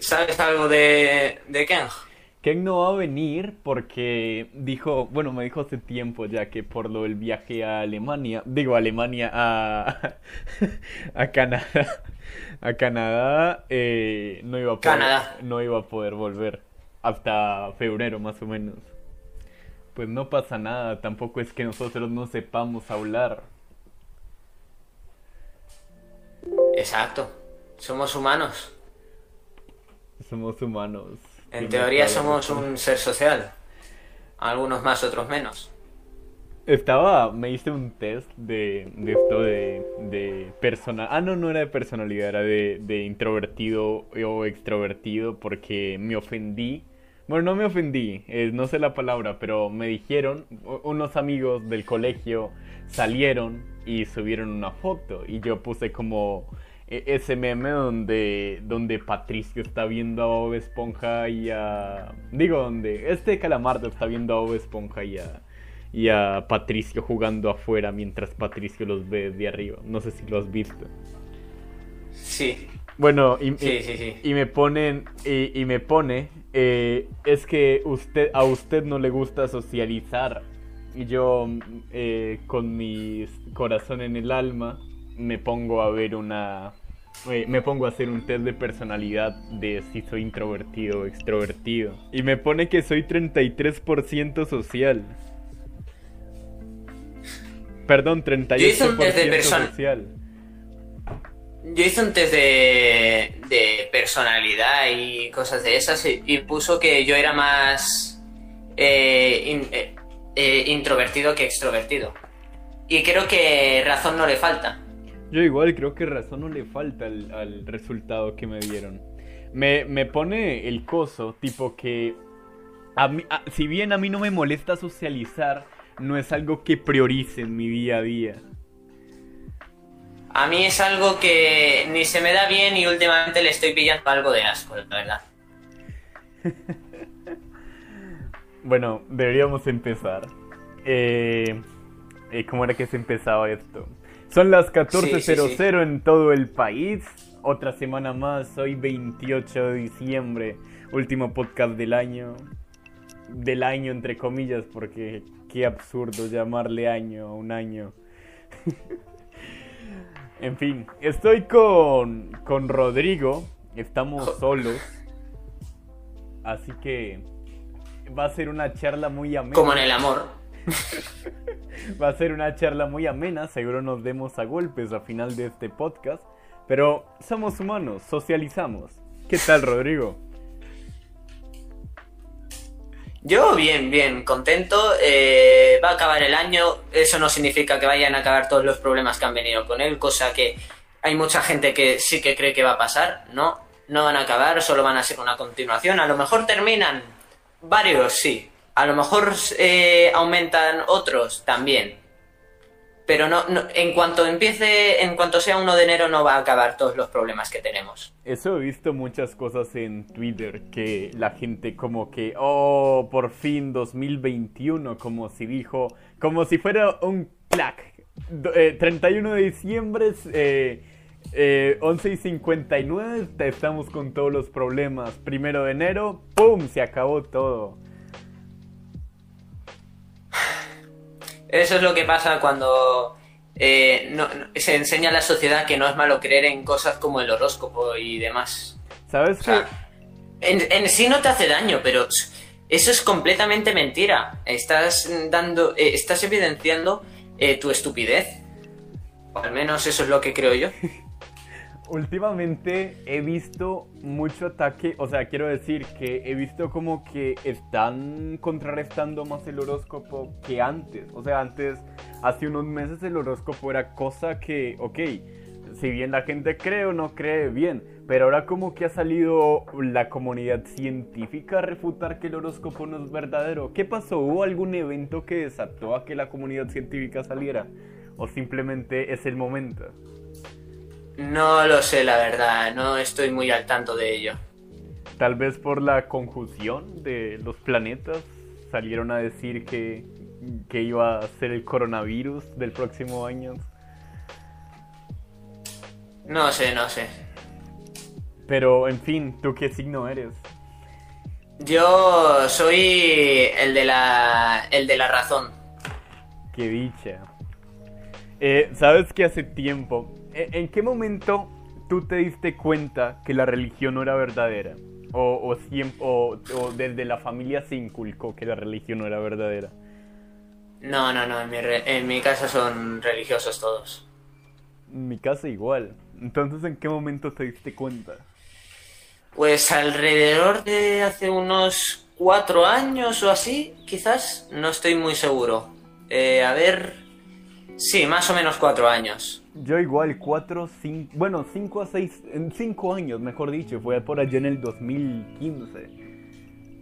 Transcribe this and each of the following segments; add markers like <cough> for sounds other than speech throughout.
¿Sabes algo de, de Ken? Ken no va a venir porque dijo, bueno, me dijo hace tiempo ya que por lo del viaje a Alemania, digo Alemania a, <laughs> a Canadá, a Canadá eh, no iba a poder, Canadá. no iba a poder volver hasta febrero más o menos. Pues no pasa nada, tampoco es que nosotros no sepamos hablar. Exacto. Somos humanos. Somos humanos. En teoría somos un ser social. Algunos más, otros menos. Estaba, me hice un test de, de esto de, de persona. Ah, no, no era de personalidad, era de, de introvertido o extrovertido porque me ofendí. Bueno, no me ofendí, eh, no sé la palabra, pero me dijeron, unos amigos del colegio salieron y subieron una foto y yo puse como ese meme donde, donde Patricio está viendo a Bob Esponja y a... Digo, donde este calamardo está viendo a Bob Esponja y a, y a Patricio jugando afuera mientras Patricio los ve de arriba. No sé si lo has visto. Sí, Bueno, y, sí, y- sí, sí. y me ponen y, y me pone eh, es que usted a usted no le gusta socializar y yo eh, con mi corazón en el alma me pongo a ver una me pongo a hacer un test de personalidad de si soy introvertido o extrovertido y me pone que soy 33% social perdón 38% hice un test de persona- social Yo hice un test de, de personalidad y cosas de esas y, y puso que yo era más eh, in- eh, eh, introvertido que extrovertido. Y creo que razón no le falta. Yo igual creo que razón no le falta al, al resultado que me dieron. Me, me pone el coso, tipo que... A mí, a- si bien a mí no me molesta socializar, no es algo que priorice en mi día a día. A mí es algo que ni se me da bien y últimamente le estoy pillando algo de asco, la verdad. <laughs> Bueno, deberíamos empezar. Eh, eh, ¿Cómo era que se empezaba esto? Son las 14.00 Sí, sí, sí. en todo el país. Otra semana más, hoy 28 de diciembre. Último podcast del año. Del año, entre comillas, porque qué absurdo llamarle año a un año. <laughs> en fin, estoy con, con Rodrigo. Estamos solos. Así que va a ser una charla muy amena. Como en el amor. <laughs> Va a ser una charla muy amena, seguro nos demos a golpes al final de este podcast, pero somos humanos, socializamos. ¿Qué tal, Rodrigo? Yo bien, bien, contento. eh, va a acabar el año. Eso no significa que vayan a acabar todos los problemas que han venido con él, cosa que hay mucha gente que sí que cree que va a pasar. No, no van a acabar, solo van a ser una continuación. A lo mejor terminan varios, sí. A lo mejor eh, aumentan otros también. Pero no, en cuanto empiece, en cuanto sea 1 de enero, no va a acabar todos los problemas que tenemos. Eso he visto muchas cosas en Twitter, que la gente como que, oh, por fin 2021, como si dijo, como si fuera un clack. Do- eh, 31 de diciembre, eh, eh, 11 y 59, te- estamos con todos los problemas. Primero de enero, ¡pum! Se acabó todo. Eso es lo que pasa cuando eh, no- no- se enseña a la sociedad que no es malo creer en cosas como el horóscopo y demás. ¿Sabes O en, en sí no te hace daño, pero eso es completamente mentira. Estás dando, eh, estás evidenciando eh, tu estupidez. O al menos eso es lo que creo yo. <laughs> Últimamente he visto mucho ataque, o sea, quiero decir que he visto como que están contrarrestando más el horóscopo que antes. O sea, antes, hace unos meses el horóscopo era cosa que, ok, si bien la gente cree o no cree bien, pero ahora como que ha salido la comunidad científica a refutar que el horóscopo no es verdadero. ¿Qué pasó? ¿Hubo algún evento que desató a que la comunidad científica saliera? ¿O simplemente es el momento? No lo sé, la verdad. No estoy muy al tanto de ello. Tal vez por la confusión de los planetas salieron a decir que, que iba a ser el coronavirus del próximo año. No sé, no sé. Pero, en fin, ¿tú qué signo eres? Yo soy el de la, el de la razón. Qué dicha. Eh, Sabes que hace tiempo, ¿en, qué momento tú te diste cuenta que la religión no era verdadera? O, o, siem- o- o desde la familia se inculcó que la religión no era verdadera. No, no, no, en mi, re- en mi casa son religiosos todos. En mi casa igual. Entonces, ¿en qué momento te diste cuenta? Pues alrededor de hace unos cuatro años o así, quizás, no estoy muy seguro. Eh, a ver, sí, más o menos cuatro años. Yo igual, cuatro, cinco, bueno, cinco a seis, en cinco años, mejor dicho, fue por allá en el 2015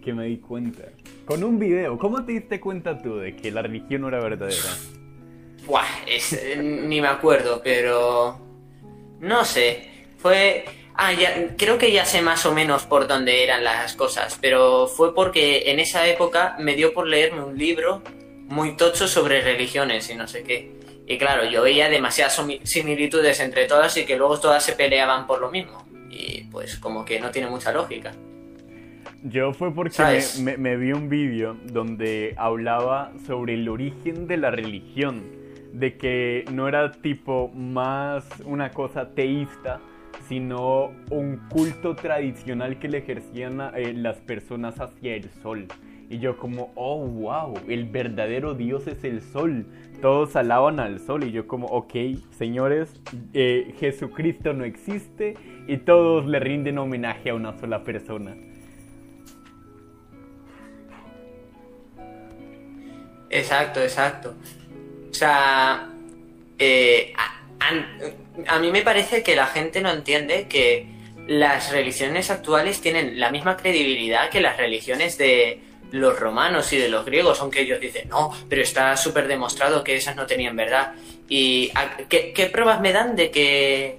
que me di cuenta. Con un video, ¿cómo te diste cuenta tú de que la religión no era verdadera? Buah, es- ni me acuerdo, pero... No sé, fue... Ah, ya, creo que ya sé más o menos por dónde eran las cosas, pero fue porque en esa época me dio por leerme un libro muy tocho sobre religiones y no sé qué. Y claro, yo veía demasiadas similitudes entre todas y que luego todas se peleaban por lo mismo. Y pues como que no tiene mucha lógica. Yo fue porque me, ¿Sabes? me- me vi un vídeo donde hablaba sobre el origen de la religión, de que no era tipo más una cosa teísta, sino un culto tradicional que le ejercían eh, las personas hacia el sol. Y yo como, oh, wow, el verdadero Dios es el sol. Todos alaban al sol y yo como, ok, señores, eh, Jesucristo no existe y todos le rinden homenaje a una sola persona. Exacto, exacto. O sea, eh, a, mí me parece que la gente no entiende que las religiones actuales tienen la misma credibilidad que las religiones de los romanos y de los griegos, aunque ellos dicen, no, pero está súper demostrado que esas no tenían verdad. ¿Y a- qué, qué pruebas me dan de que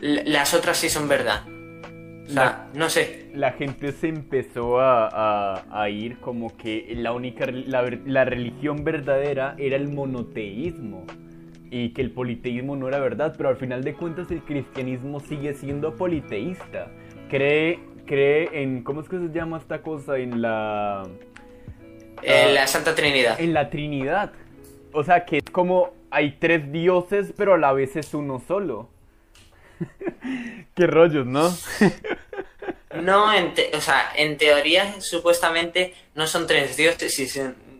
las otras sí son verdad? O sea, no sé. la gente se empezó a, a- a ir como que la única la, la religión verdadera era el monoteísmo y que el politeísmo no era verdad, pero al final de cuentas el cristianismo sigue siendo politeísta. Cree cree en ¿cómo es que se llama esta cosa? En la Eh, Ah. la Santa Trinidad. en la Trinidad. O sea, que es como hay tres dioses, pero a la vez es uno solo. <laughs> Qué rollos, ¿no? <laughs> No, en o sea, en teoría supuestamente no son tres dioses, si-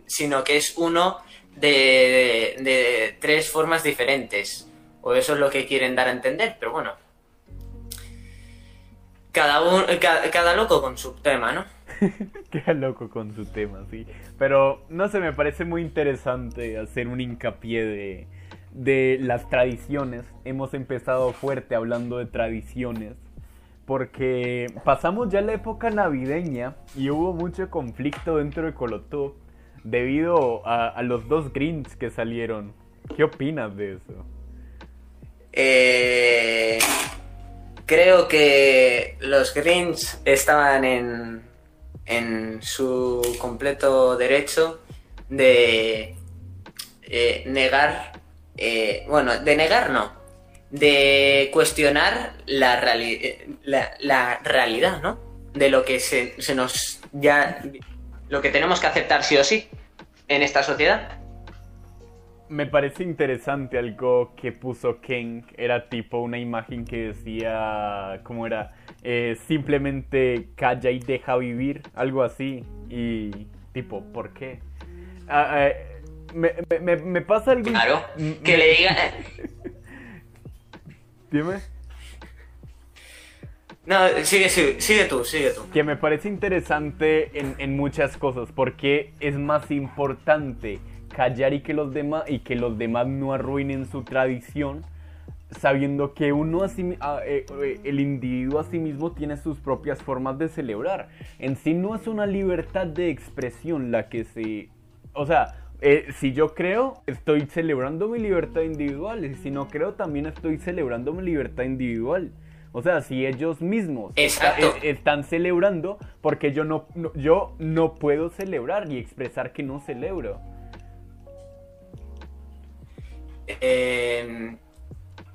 sino que es uno de, de- de tres formas diferentes. O eso es lo que quieren dar a entender, pero bueno. Cada, un, cada, cada loco con su tema, ¿no? <laughs> Queda loco con su tema, sí. Pero no sé, me parece muy interesante hacer un hincapié de, de las tradiciones. Hemos empezado fuerte hablando de tradiciones. Porque pasamos ya la época navideña y hubo mucho conflicto dentro de Colotú debido a, los dos Greens que salieron. ¿Qué opinas de eso? Eh, creo que los Greens estaban en, en su completo derecho de eh, negar, eh, bueno, de negar no, de cuestionar la, reali- la, la realidad, ¿no? De lo que se, se nos ya, lo que tenemos que aceptar sí o sí en esta sociedad. Me parece interesante algo que puso Ken. Era tipo una imagen que decía, ¿cómo era? Eh, simplemente calla y deja vivir, algo así. Y tipo, ¿por qué? Ah, eh, me, me- me- me pasa algo... Claro, que le diga... <laughs> Dime. No, sigue, sigue, sigue tú, sigue tú. Que me parece interesante en, en muchas cosas, porque es más importante callar y que los demás y que los demás no arruinen su tradición, sabiendo que uno a sí mi- a- eh, eh, el individuo a sí mismo tiene sus propias formas de celebrar. En sí no es una libertad de expresión la que se, o sea, eh, si yo creo, estoy celebrando mi libertad individual, y si no creo, también estoy celebrando mi libertad individual. O sea, si ellos mismos está- están celebrando, porque yo no, no- yo no puedo celebrar y expresar que no celebro. Eh,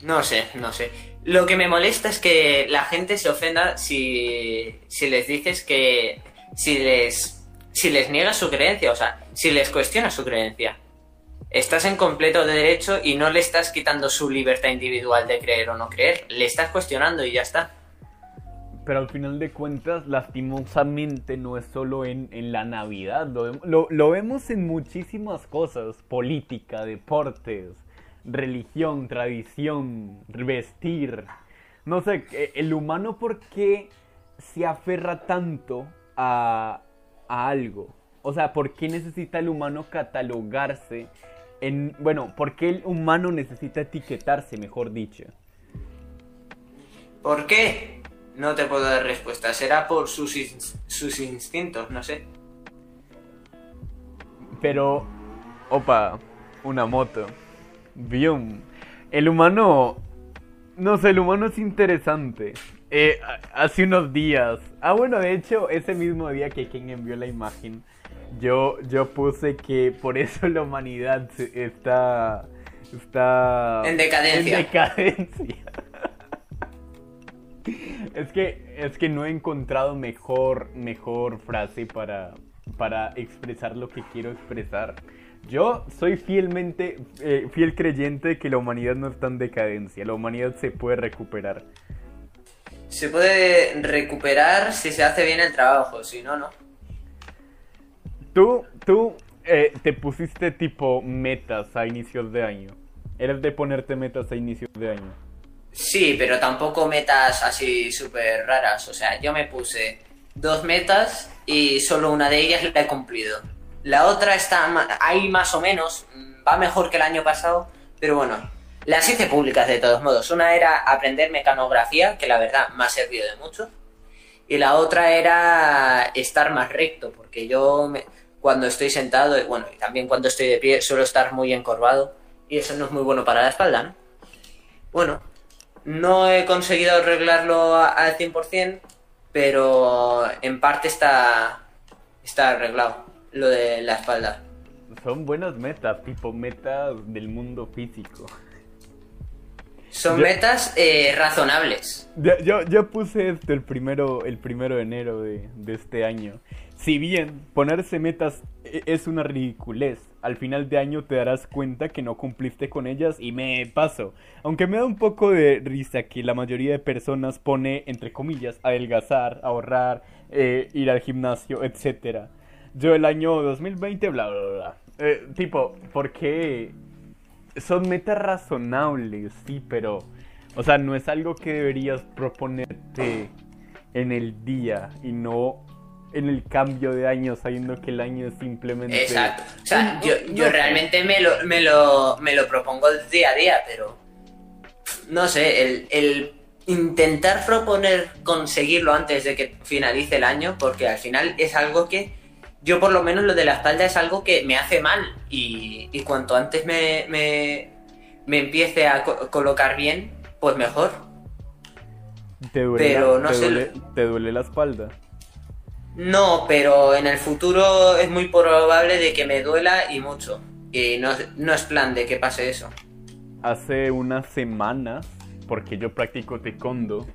no sé, no sé. Lo que me molesta es que la gente se ofenda si, si les dices que. Si les, si les niegas su creencia, o sea, si les cuestionas su creencia. Estás en completo derecho y no le estás quitando su libertad individual de creer o no creer. Le estás cuestionando y ya está. Pero al final de cuentas, lastimosamente, no es solo en, en la Navidad. Lo, lo, lo vemos en muchísimas cosas. Política, deportes, religión, tradición, vestir. No sé, eh, el humano por qué se aferra tanto a, a algo. O sea, ¿por qué necesita el humano catalogarse en... Bueno, ¿por qué el humano necesita etiquetarse, mejor dicho? ¿Por qué? No te puedo dar respuesta. Será por sus, sus instintos, no sé. Pero... Opa, una moto. Bien. El humano. No sé, el humano es interesante. Eh, hace unos días. Ah, bueno, de hecho, ese mismo día que quien envió la imagen, yo, yo puse que por eso la humanidad está. Está. En decadencia. En decadencia. <laughs> es que. Es que no he encontrado mejor. Mejor frase para. Para expresar lo que quiero expresar. Yo soy fielmente, eh, fiel creyente de que la humanidad no está en decadencia, la humanidad se puede recuperar. Se puede recuperar si se hace bien el trabajo, si no, no. Tú, tú eh, te pusiste tipo metas a inicios de año. ¿Eres de ponerte metas a inicios de año? Sí, pero tampoco metas así súper raras. O sea, yo me puse dos metas y solo una de ellas la he cumplido. La otra está ahí más o menos, va mejor que el año pasado, pero bueno, las hice públicas de todos modos. Una era aprender mecanografía, que la verdad me ha servido de mucho. Y la otra era estar más recto, porque yo cuando estoy sentado, bueno, y también cuando estoy de pie, suelo estar muy encorvado. Y eso no es muy bueno para la espalda, ¿no? Bueno, no he conseguido arreglarlo al 100%, pero en parte está, está arreglado lo de la espalda. Son buenas metas, tipo metas del mundo físico. Son metas eh, razonables. Yo, yo, puse esto el primero, el primero de enero de, de este año. Si bien ponerse metas e, es una ridiculez, al final de año te darás cuenta que no cumpliste con ellas y me paso. Aunque me da un poco de risa que la mayoría de personas pone, entre comillas, adelgazar, ahorrar, eh, ir al gimnasio, etcétera yo el año 2020, bla, bla, bla. Eh, tipo, porque son metas razonables, sí, pero, o sea, no es algo que deberías proponerte en el día y no en el cambio de año, sabiendo que el año es simplemente... Exacto. O sea, yo, yo realmente me lo, me, lo, me lo propongo día a día, pero... No sé, el, el intentar proponer conseguirlo antes de que finalice el año, porque al final es algo que yo por lo menos lo de la espalda es algo que me hace mal y, y cuanto antes me, me, me empiece a colocar bien, pues mejor. ¿Te duele, pero no sé, ¿Te duele la espalda? No, pero en el futuro es muy probable de que me duela y mucho. Y no, no es plan de que pase eso. Hace unas semanas, porque yo practico taekwondo,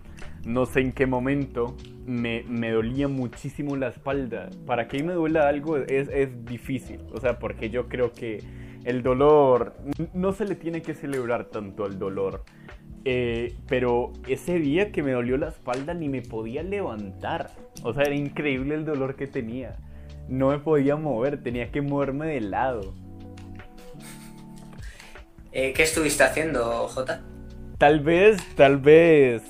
no sé en qué momento me, me, dolía muchísimo la espalda. Para que me duela algo es, es, difícil. O sea, porque yo creo que el dolor no se le tiene que celebrar tanto al dolor. Eh, pero ese día que me dolió la espalda ni me podía levantar. O sea, era increíble el dolor que tenía. No me podía mover, tenía que moverme de lado. Eh, ¿Qué estuviste haciendo, Jota? Tal vez, tal vez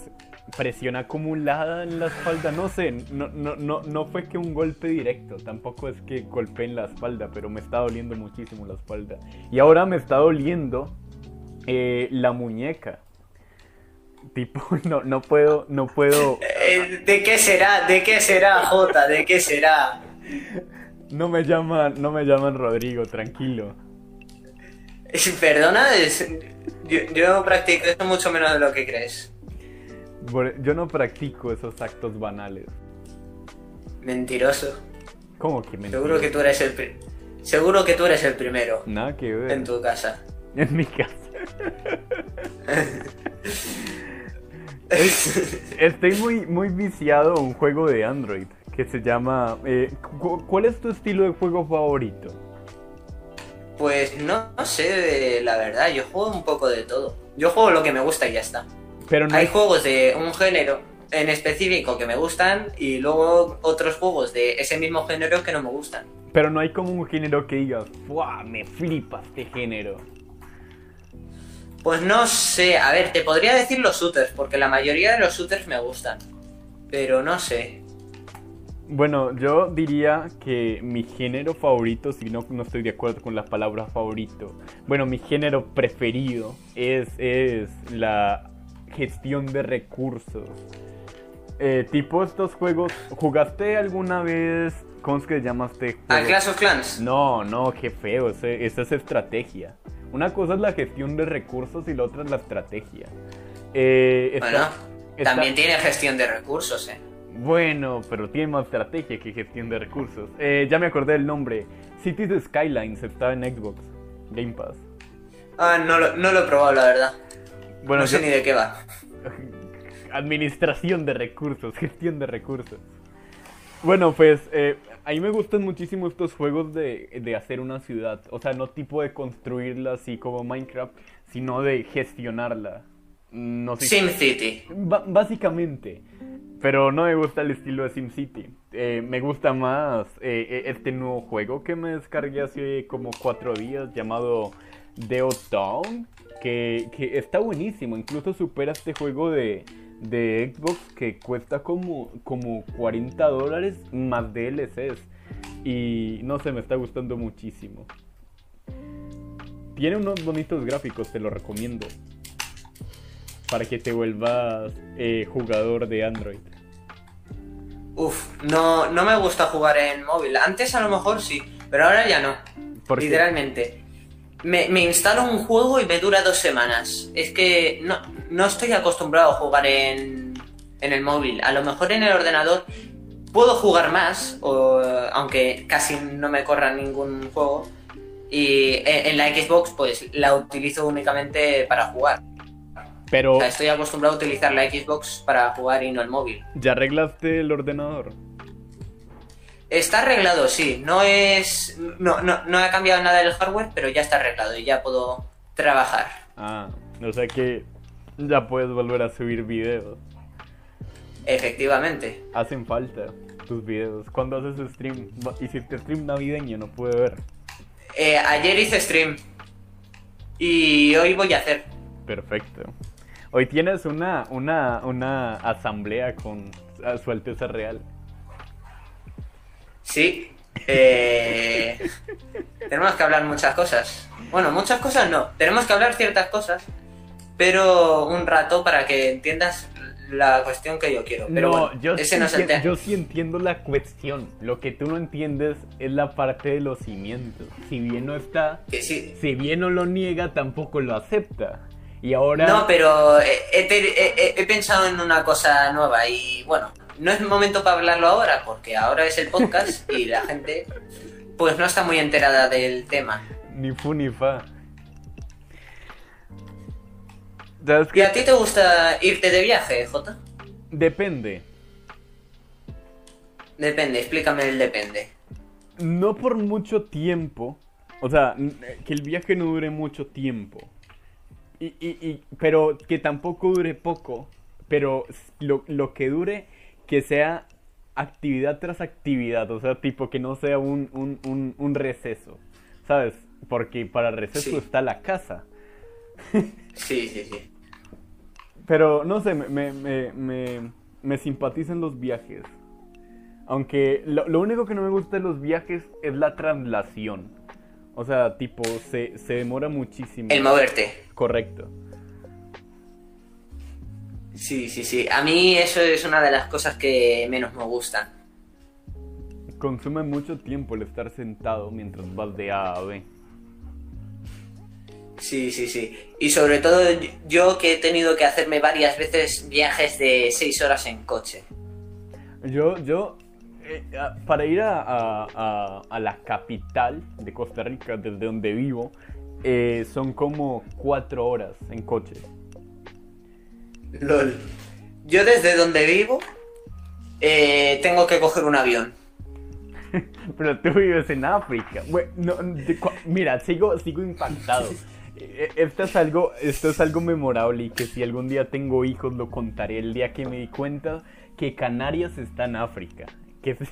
presión acumulada en la espalda, no sé, no, no, no, no fue que un golpe directo, tampoco es que golpeé en la espalda, pero me está doliendo muchísimo la espalda. Y ahora me está doliendo eh, la muñeca. Tipo, <laughs> no, no puedo, no puedo. Eh, ¿De qué será? ¿De qué será, Jota? ¿De qué será? No me llaman, no me llaman Rodrigo, tranquilo. <laughs> Perdona, yo, yo practico esto mucho menos de lo que crees. Yo no practico esos actos banales. Mentiroso. ¿Cómo que mentiroso? Seguro que tú eres el Seguro que tú eres el primero. Nada que ver. En tu casa. En mi casa. Estoy muy, muy viciado a un juego de Android que se llama... eh, cu- ¿Cuál es tu estilo de juego favorito? Pues no, no sé, la verdad, yo juego un poco de todo. Yo juego lo que me gusta y ya está. Pero no Hay hay- juegos de un género en específico que me gustan y luego otros juegos de ese mismo género que no me gustan. Pero no hay como un género que digas, ¡Fua! Me flipa este género. Pues no sé, a ver, te podría decir los shooters, porque la mayoría de los shooters me gustan. Pero no sé. Bueno, yo diría que mi género favorito, si no, no estoy de acuerdo con la palabra favorito. Bueno, mi género preferido es, es la gestión de recursos. Eh, tipo estos juegos, ¿jugaste alguna vez? ¿Cómo es que se llama este ¿A juego? Clash of Clans? No, no, qué feo, esa es estrategia. Una cosa es la gestión de recursos y la otra es la estrategia. Eh, Bueno, también tiene gestión de recursos, eh. Bueno, pero tiene más estrategia que gestión de recursos. Eh, ya me acordé del nombre. Cities Skylines está en Xbox Game Pass. Ah, no lo, no lo he probado, la verdad. Bueno, no sé yo- ni de qué va. <laughs> Administración de recursos, <laughs> gestión de recursos. Bueno, pues eh, a mí me gustan muchísimo estos juegos de, de hacer una ciudad. O sea, no tipo de construirla así como Minecraft, sino de gestionarla. No sé. SimCity. Básicamente. Pero no me gusta el estilo de SimCity. Eh, me gusta más eh, eh, este nuevo juego que me descargué hace como cuatro días llamado Deo Town. Que, que está buenísimo. Incluso supera este juego de, de Xbox que cuesta como, como 40 dólares más DLCs. Y no sé, me está gustando muchísimo. Tiene unos bonitos gráficos, te lo recomiendo para que te vuelvas eh, jugador de Android. Uf, no, no me gusta jugar en móvil. Antes a lo mejor sí, pero ahora ya no. ¿Por qué? Me, me instalo un juego y me dura dos semanas. Es que no, no estoy acostumbrado a jugar en, en el móvil. A lo mejor en el ordenador puedo jugar más, o, aunque casi no me corra ningún juego. Y en, en la Xbox pues la utilizo únicamente para jugar. Pero O sea, estoy acostumbrado a utilizar la Xbox para jugar y no el móvil. ya arreglaste el ordenador. Está arreglado, sí. No es. No, no, no ha cambiado nada del hardware, pero ya está arreglado y ya puedo trabajar. Ah, o sea que ya puedes volver a subir videos. Efectivamente. Hacen falta tus videos. ¿Cuándo haces stream? Hiciste stream navideño, no pude ver. Eh, ayer hice stream. Y hoy voy a hacer. Perfecto. Hoy tienes una, una, una asamblea con su Alteza Real. Sí. Eh, tenemos que hablar muchas cosas. Bueno, muchas cosas no. Tenemos que hablar ciertas cosas. Pero un rato para que entiendas la cuestión que yo quiero. Pero no, bueno, yo, ese sí no es el entien- tema. yo sí entiendo la cuestión. Lo que tú no entiendes es la parte de los cimientos. Si bien no está, sí, si bien no lo niega, tampoco lo acepta. Y ahora... No, pero he, he he- he- he pensado en una cosa nueva y bueno, no es momento para hablarlo ahora porque ahora es el podcast y la <laughs> gente pues no está muy enterada del tema. Ni fu ni fa. ¿Sabes ¿Y a ti te gusta irte de viaje, Jota? Depende. Depende, explícame el depende. No por mucho tiempo. O sea, que el viaje no dure mucho tiempo. Y, y- y- pero que tampoco dure poco. Pero lo, lo que dure, que sea actividad tras actividad. O sea, tipo que no sea un, un, un, un receso. ¿Sabes? Porque para receso Sí. está la casa. Sí, sí, sí. Pero no sé, me, me, me, me, me simpatizan los viajes. Aunque lo, lo único que no me gusta de los viajes es la traslación. O sea, tipo, se, se demora muchísimo. El moverte. Correcto. Sí, sí, sí. A mí eso es una de las cosas que menos me gustan. Consume mucho tiempo el estar sentado mientras vas de A a B. Sí, sí, sí. Y sobre todo yo que he tenido que hacerme varias veces viajes de 6 horas en coche. Yo, yo, eh, para ir a, a- a- a la capital de Costa Rica, desde donde vivo, eh, son como cuatro horas en coche. LOL. yo desde donde vivo eh, tengo que coger un avión. <laughs> Pero tú vives en África. mira, sigo, sigo impactado. E, <laughs> e, esto es, algo, esto es algo memorable y que si algún día tengo hijos lo contaré el día que me di cuenta que Canarias está en África. Que... <laughs>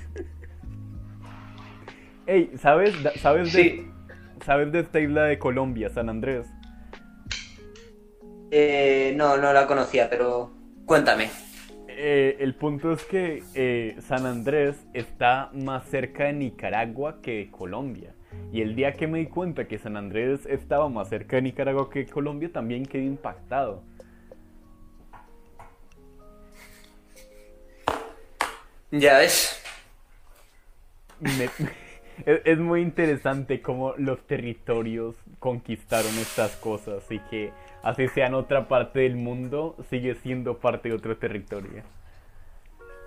Ey, ¿sabes, sabes, de, ¿sabes de esta isla de Colombia, San Andrés? Eh, no, no la conocía, pero cuéntame. Eh, el punto es que eh, San Andrés está más cerca de Nicaragua que de Colombia. Y el día que me di cuenta que San Andrés estaba más cerca de Nicaragua que Colombia, también quedé impactado. Ya ves. <laughs> es, muy interesante cómo los territorios conquistaron estas cosas y que así sea en otra parte del mundo, sigue siendo parte de otro territorio.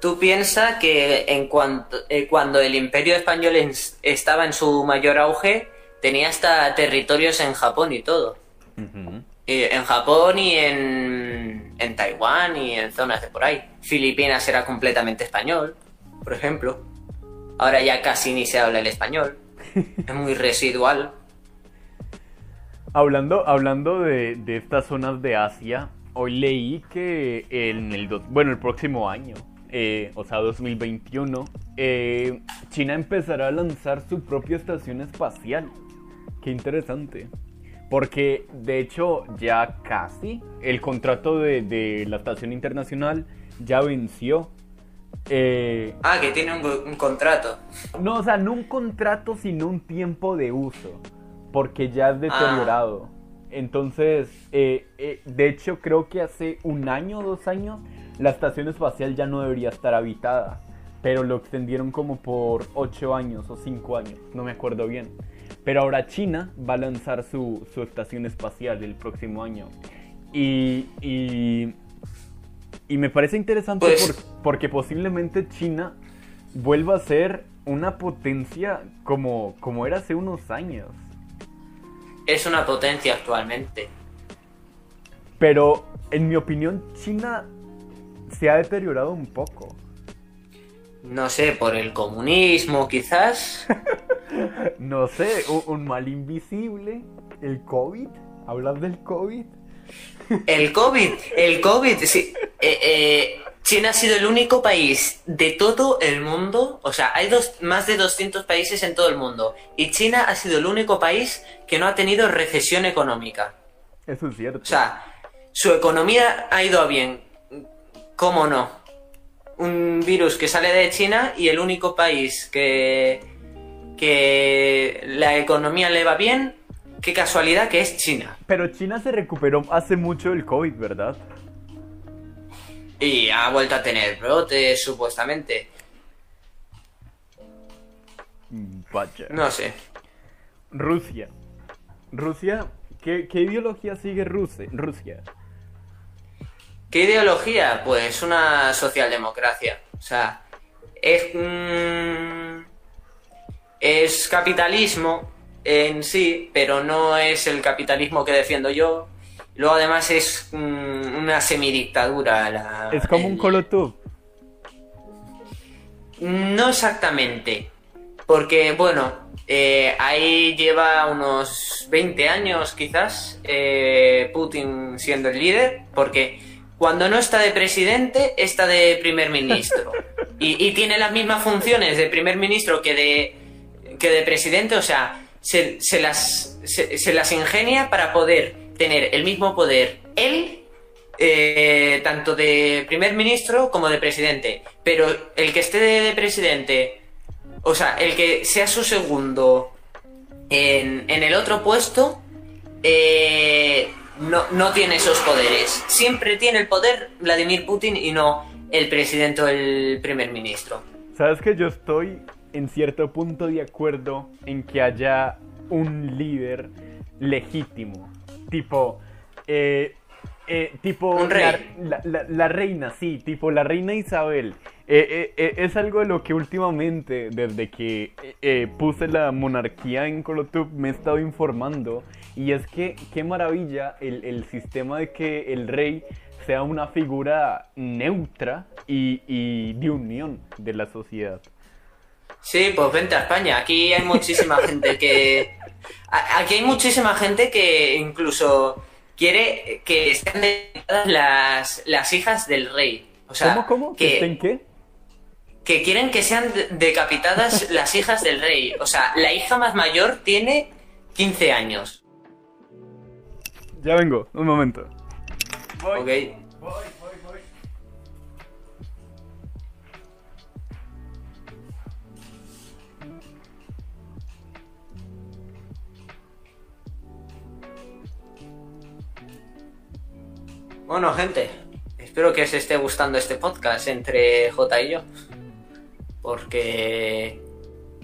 Tú piensas que en cuanto, eh, cuando el imperio español estaba en su mayor auge, tenía hasta territorios en Japón y todo. en Japón y en, en Taiwán y en zonas de por ahí. Filipinas era completamente español, por ejemplo. Ahora ya casi ni se habla el español. <laughs> es muy residual. Hablando, hablando de, de, estas zonas de Asia, hoy leí que en el, bueno, el próximo año eh, o sea 2021, eh, China empezará a lanzar su propia estación espacial. Qué interesante. Porque de hecho ya casi el contrato de, la estación internacional ya venció. Eh, ah, que tiene un, contrato. No, o sea, no un contrato, sino un tiempo de uso. Porque ya es deteriorado. Ah. Entonces, de hecho, creo que hace un año, dos años, la estación espacial ya no debería estar habitada, pero lo extendieron como por 8 años o 5 años, no me acuerdo bien. Pero ahora China va a lanzar su, estación espacial el próximo año. Y, y, me parece interesante pues porque posiblemente China vuelva a ser una potencia como, como era hace unos años. Es una potencia actualmente. Pero en mi opinión, China se ha deteriorado un poco. No sé, por el comunismo quizás. <laughs> no sé, un, mal invisible, el COVID, hablas del COVID. El COVID, el COVID, sí. Eh, eh, China ha sido el único país de todo el mundo, o sea, hay dos, más de 200 países en todo el mundo, y China ha sido el único país que no ha tenido recesión económica. Eso es cierto. O sea, su economía ha ido a bien. ¿Cómo no? Un virus que sale de China y el único país que, que la economía le va bien, qué casualidad que es China. Pero China se recuperó hace mucho del COVID, ¿verdad? Y ha vuelto a tener brotes, supuestamente. Vaya. No sé. Rusia. Rusia, ¿qué, qué ideología sigue Rusia? Rusia? ¿Qué ideología? Pues una socialdemocracia. O sea, es, es capitalismo en sí, pero no es el capitalismo que defiendo yo. Luego además es una semidictadura. La, es como un Colotub. No exactamente. Porque, bueno, eh, ahí lleva unos 20 años quizás eh, Putin siendo el líder. Porque cuando no está de presidente, está de primer ministro. <laughs> Y, tiene las mismas funciones de primer ministro que de, que de presidente, o sea, se, las, se, las ingenia para poder tener el mismo poder él, eh, tanto de primer ministro como de presidente. Pero el que esté de, presidente, o sea, el que sea su segundo en, en el otro puesto, eh, no, no tiene esos poderes. Siempre tiene el poder Vladimir Putin y no el presidente o el primer ministro. Sabes que yo estoy en cierto punto de acuerdo en que haya un líder legítimo. Tipo, eh, eh, tipo La, reina, sí, tipo la reina Isabel. Eh, es algo de lo que últimamente, desde que puse la monarquía en Colotub, me he estado informando y es que qué maravilla el, sistema de que el rey sea una figura neutra y, y de unión de la sociedad. Sí, pues vente a España. Aquí hay muchísima <laughs> gente que. Aquí hay muchísima gente que incluso quiere que sean decapitadas las, las hijas del rey. O sea, ¿Cómo, cómo? ¿Que Que, estén qué? que quieren que sean de- decapitadas <laughs> las hijas del rey. O sea, la hija más mayor tiene 15 años. Ya vengo, un momento. Ok. Bueno, gente, espero que os esté gustando este podcast entre J y yo. Porque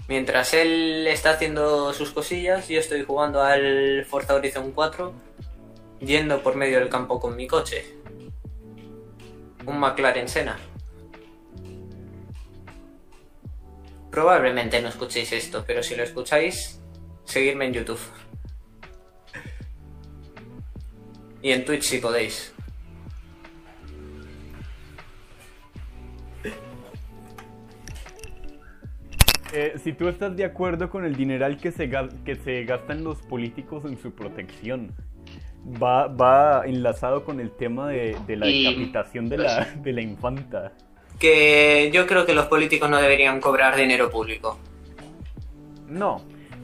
mientras él está haciendo sus cosillas, yo estoy jugando al Forza Horizon 4 yendo por medio del campo con mi coche. Un McLaren Senna. Probablemente no escuchéis esto, pero si lo escucháis, seguidme en YouTube. Y en Twitch si podéis. Eh, si tú estás de acuerdo con el dineral que se, que se gastan los políticos en su protección, va, va enlazado con el tema de, de la Y- decapitación de la, de la infanta. Que yo creo que los políticos no deberían cobrar dinero público. No,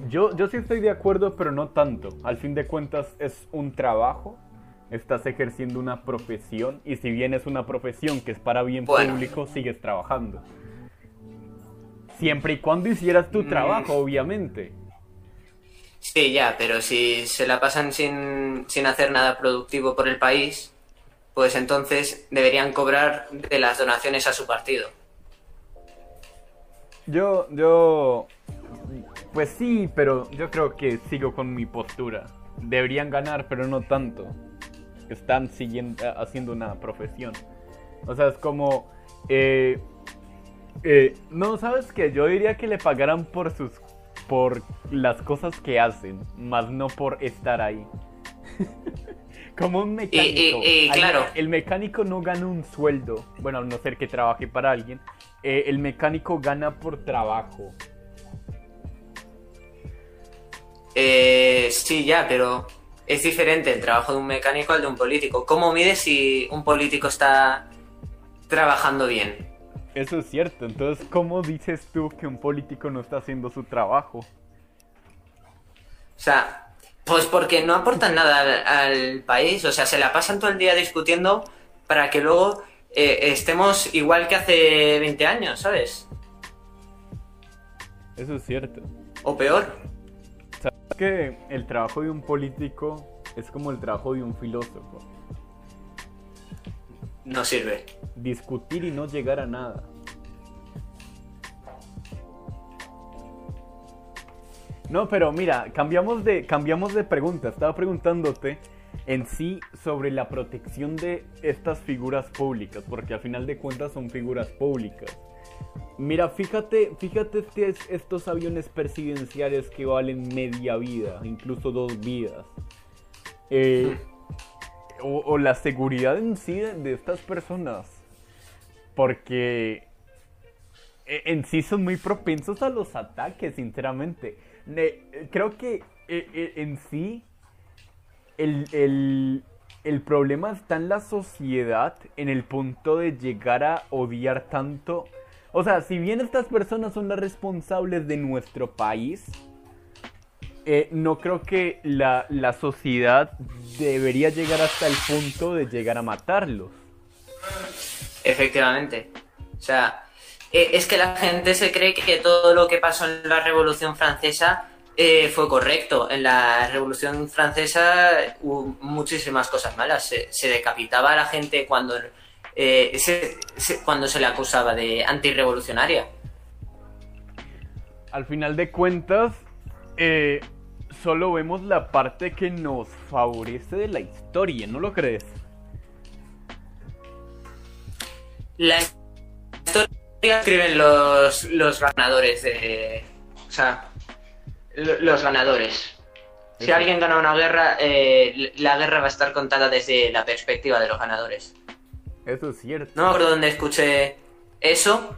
yo, yo sí estoy de acuerdo, pero no tanto. Al fin de cuentas es un trabajo, estás ejerciendo una profesión y si bien es una profesión que es para bien Bueno. público, sigues trabajando. Siempre y cuando hicieras tu Mm. trabajo, obviamente. Sí, ya, pero si se la pasan sin, sin hacer nada productivo por el país, pues entonces deberían cobrar de las donaciones a su partido. Yo, yo, pues sí, pero yo creo que sigo con mi postura. Deberían ganar, pero no tanto. Están siguiendo, haciendo una profesión. O sea, es como, eh, eh, no, sabes que yo diría que le pagaran por sus, por las cosas que hacen, más no por estar ahí. <laughs> como un mecánico. y- y Al- claro. El mecánico no gana un sueldo, bueno, a no ser que trabaje para alguien. Eh, el mecánico gana por trabajo. Eh, sí, ya, pero es diferente el trabajo de un mecánico al de un político. ¿Cómo mides si un político está trabajando bien? Eso es cierto. Entonces, ¿cómo dices tú que un político no está haciendo su trabajo? O sea, pues porque no aportan nada al, al país. O sea, se la pasan todo el día discutiendo para que luego eh, estemos igual que hace 20 años, ¿sabes? Eso es cierto. O peor. ¿Sabes que el trabajo de un político es como el trabajo de un filósofo? No sirve. Discutir y no llegar a nada. No, pero mira, cambiamos de, cambiamos de pregunta. Estaba preguntándote en sí sobre la protección de estas figuras públicas, porque al final de cuentas son figuras públicas. Mira, fíjate, fíjate estos aviones presidenciales que valen media vida, incluso dos vidas. Eh, o, la seguridad en sí de estas personas. Porque e- en sí son muy propensos a los ataques, sinceramente. Creo que eh, eh, en sí el, el- el problema está en la sociedad, en el punto de llegar a odiar tanto. O sea, si bien estas personas son las responsables de nuestro país, eh, no creo que la, la sociedad debería llegar hasta el punto de llegar a matarlos. Efectivamente. O sea, eh, es que la gente se cree que todo lo que pasó en la Revolución Francesa eh, fue correcto. En la Revolución Francesa hubo muchísimas cosas malas. Se, decapitaba a la gente cuando, eh, se, se- cuando se le acusaba de antirrevolucionaria. Al final de cuentas, eh, solo vemos la parte que nos favorece de la historia, ¿no lo crees? La historia escriben los, los ganadores de... O sea, lo- los ganadores. Si alguien gana una guerra, eh, la guerra va a estar contada desde la perspectiva de los ganadores. Eso es cierto. No me acuerdo dónde escuché eso,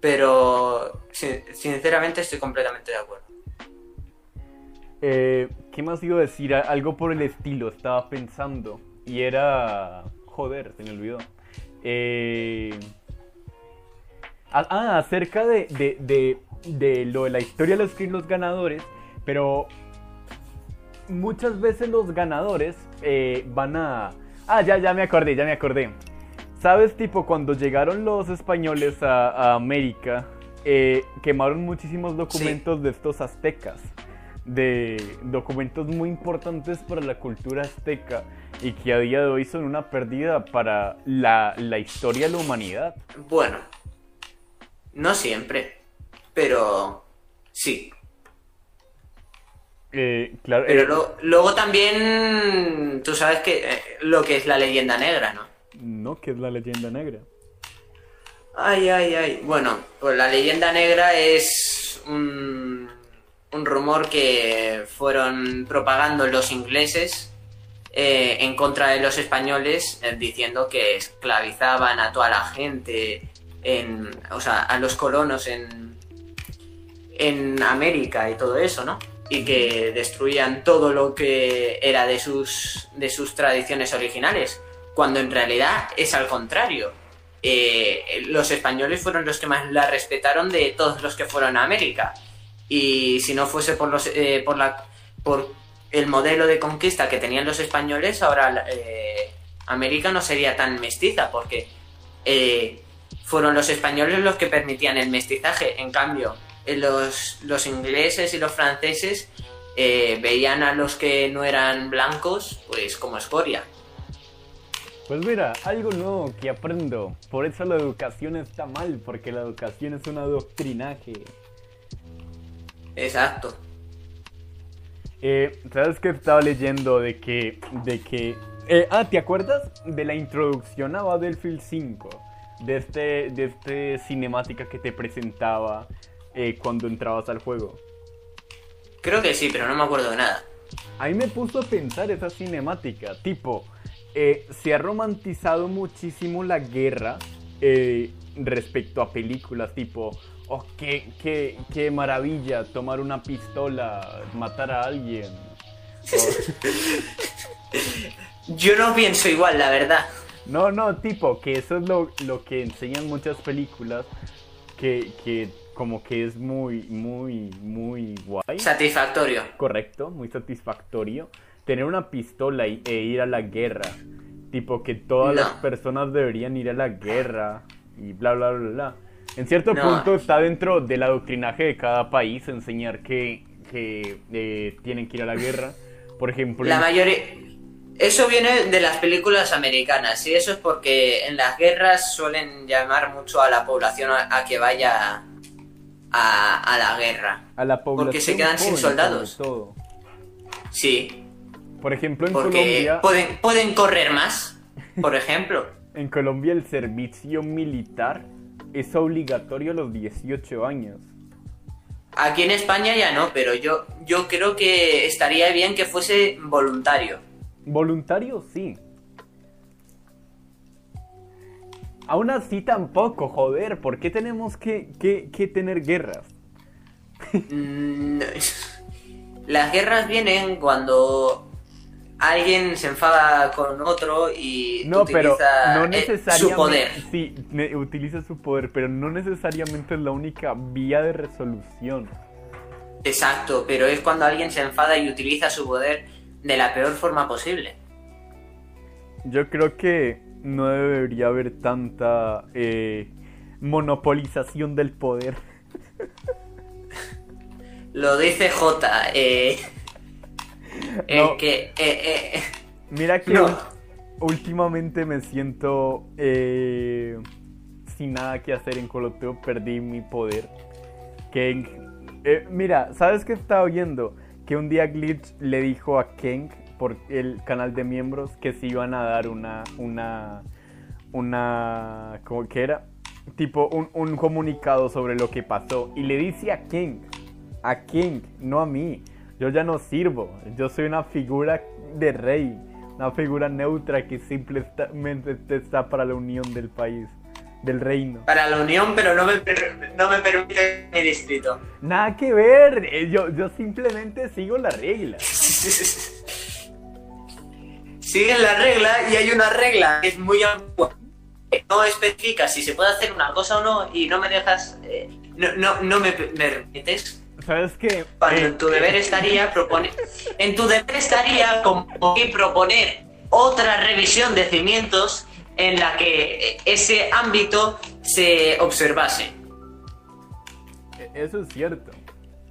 pero sin- sinceramente estoy completamente de acuerdo. Eh, ¿Qué más iba a decir? Algo por el estilo, estaba pensando. Y era... Joder, se me olvidó. Eh... Ah, acerca de, de, de, de lo de la historia de los, los ganadores, pero muchas veces los ganadores eh, van a... Ah, ya, ya me acordé, ya me acordé. ¿Sabes, tipo, cuando llegaron los españoles a, a América, eh, quemaron muchísimos documentos de estos aztecas? De documentos muy importantes para la cultura azteca y que a día de hoy son una pérdida para la, la historia de la humanidad. Bueno, no siempre, pero sí. Eh, claro, Pero eh, lo- luego también tú sabes que eh, lo que es la leyenda negra, ¿no? no, que es la leyenda negra. Ay, ay, ay. Bueno, pues la leyenda negra es un, un rumor que fueron propagando los ingleses eh, en contra de los españoles, eh, diciendo que esclavizaban a toda la gente, en, o sea, a los colonos en, en América y todo eso, ¿no? Y que destruían todo lo que era de sus, de sus tradiciones originales, cuando en realidad es al contrario. Eh, los españoles fueron los que más la respetaron de todos los que fueron a América. Y si no fuese por los eh, por la por el modelo de conquista que tenían los españoles, ahora eh, América no sería tan mestiza, porque eh, fueron los españoles los que permitían el mestizaje. En cambio, eh, los, los ingleses y los franceses eh, veían a los que no eran blancos, pues como escoria. Pues mira, algo nuevo que aprendo. Por eso la educación está mal, porque la educación es un adoctrinaje. Exacto. Eh, ¿Sabes qué estaba leyendo de que... De que eh, ah, ¿te acuerdas de la introducción a Battlefield 5? De este, de este cinemática que te presentaba eh, cuando entrabas al juego. Creo que sí, pero no me acuerdo de nada. A mí me puso a pensar esa cinemática, tipo, eh, se ha romantizado muchísimo la guerra eh, respecto a películas, tipo, oh, qué, qué, qué maravilla tomar una pistola, matar a alguien. O- <laughs> Yo no pienso igual, la verdad. no, no, tipo, que eso es lo, lo que enseñan muchas películas, que, que como que es muy, muy, muy guay. Satisfactorio. correcto, muy satisfactorio. Tener una pistola y- e ir a la guerra. Tipo que todas No. las personas deberían ir a la guerra y bla bla bla bla. En cierto No. punto está dentro del adoctrinaje de cada país enseñar que, que eh, tienen que ir a la guerra. <laughs> Por ejemplo, La mayoría... Eso viene de las películas americanas y eso es porque en las guerras suelen llamar mucho a la población a, a que vaya a, a la guerra. a la población porque se quedan sin soldados. todo. Sí, Por ejemplo, en porque Colombia, pueden, pueden correr más, por <laughs> ejemplo. En Colombia el servicio militar es obligatorio a los 18 años. Aquí en España ya no, pero yo, yo creo que estaría bien que fuese voluntario. Voluntario, sí. Aún así tampoco, joder, ¿por qué tenemos que, que- que tener guerras? <laughs> Mm, <laughs> Las guerras vienen cuando alguien se enfada con otro y No, pero utiliza no eh, necesariamente... su poder. Sí, utiliza su poder, pero no necesariamente es la única vía de resolución. Exacto, pero es cuando alguien se enfada y utiliza su poder de la peor forma posible. Yo creo que no debería haber tanta eh, monopolización del poder. Lo dice J, eh, <laughs> el No. que... eh, eh, Mira que No. últimamente me siento eh, sin nada que hacer en Coloteo, perdí mi poder. Keng, eh, mira, ¿sabes qué estaba oyendo? Que un día Glitch le dijo a Keng por el canal de miembros que se iban a dar una, una, una, ¿cómo que era? Tipo un, un comunicado sobre lo que pasó y le dice a Keng, a Keng, no a mí. Yo ya no sirvo, yo soy una figura de rey, Una figura neutra que simplemente está para la unión del país, del reino. Para la unión, pero no me, no me permite mi distrito. Nada que ver, eh, yo, yo simplemente sigo la regla. <laughs> Siguen la regla y hay una regla que es muy antigua. No especifica si se puede hacer una cosa o no y no me dejas... Eh, no, no, no me, permites ¿Sabes qué? Cuando en tu deber estaría proponer... En tu deber estaría como que proponer otra revisión de cimientos en la que ese ámbito se observase. Eso es cierto.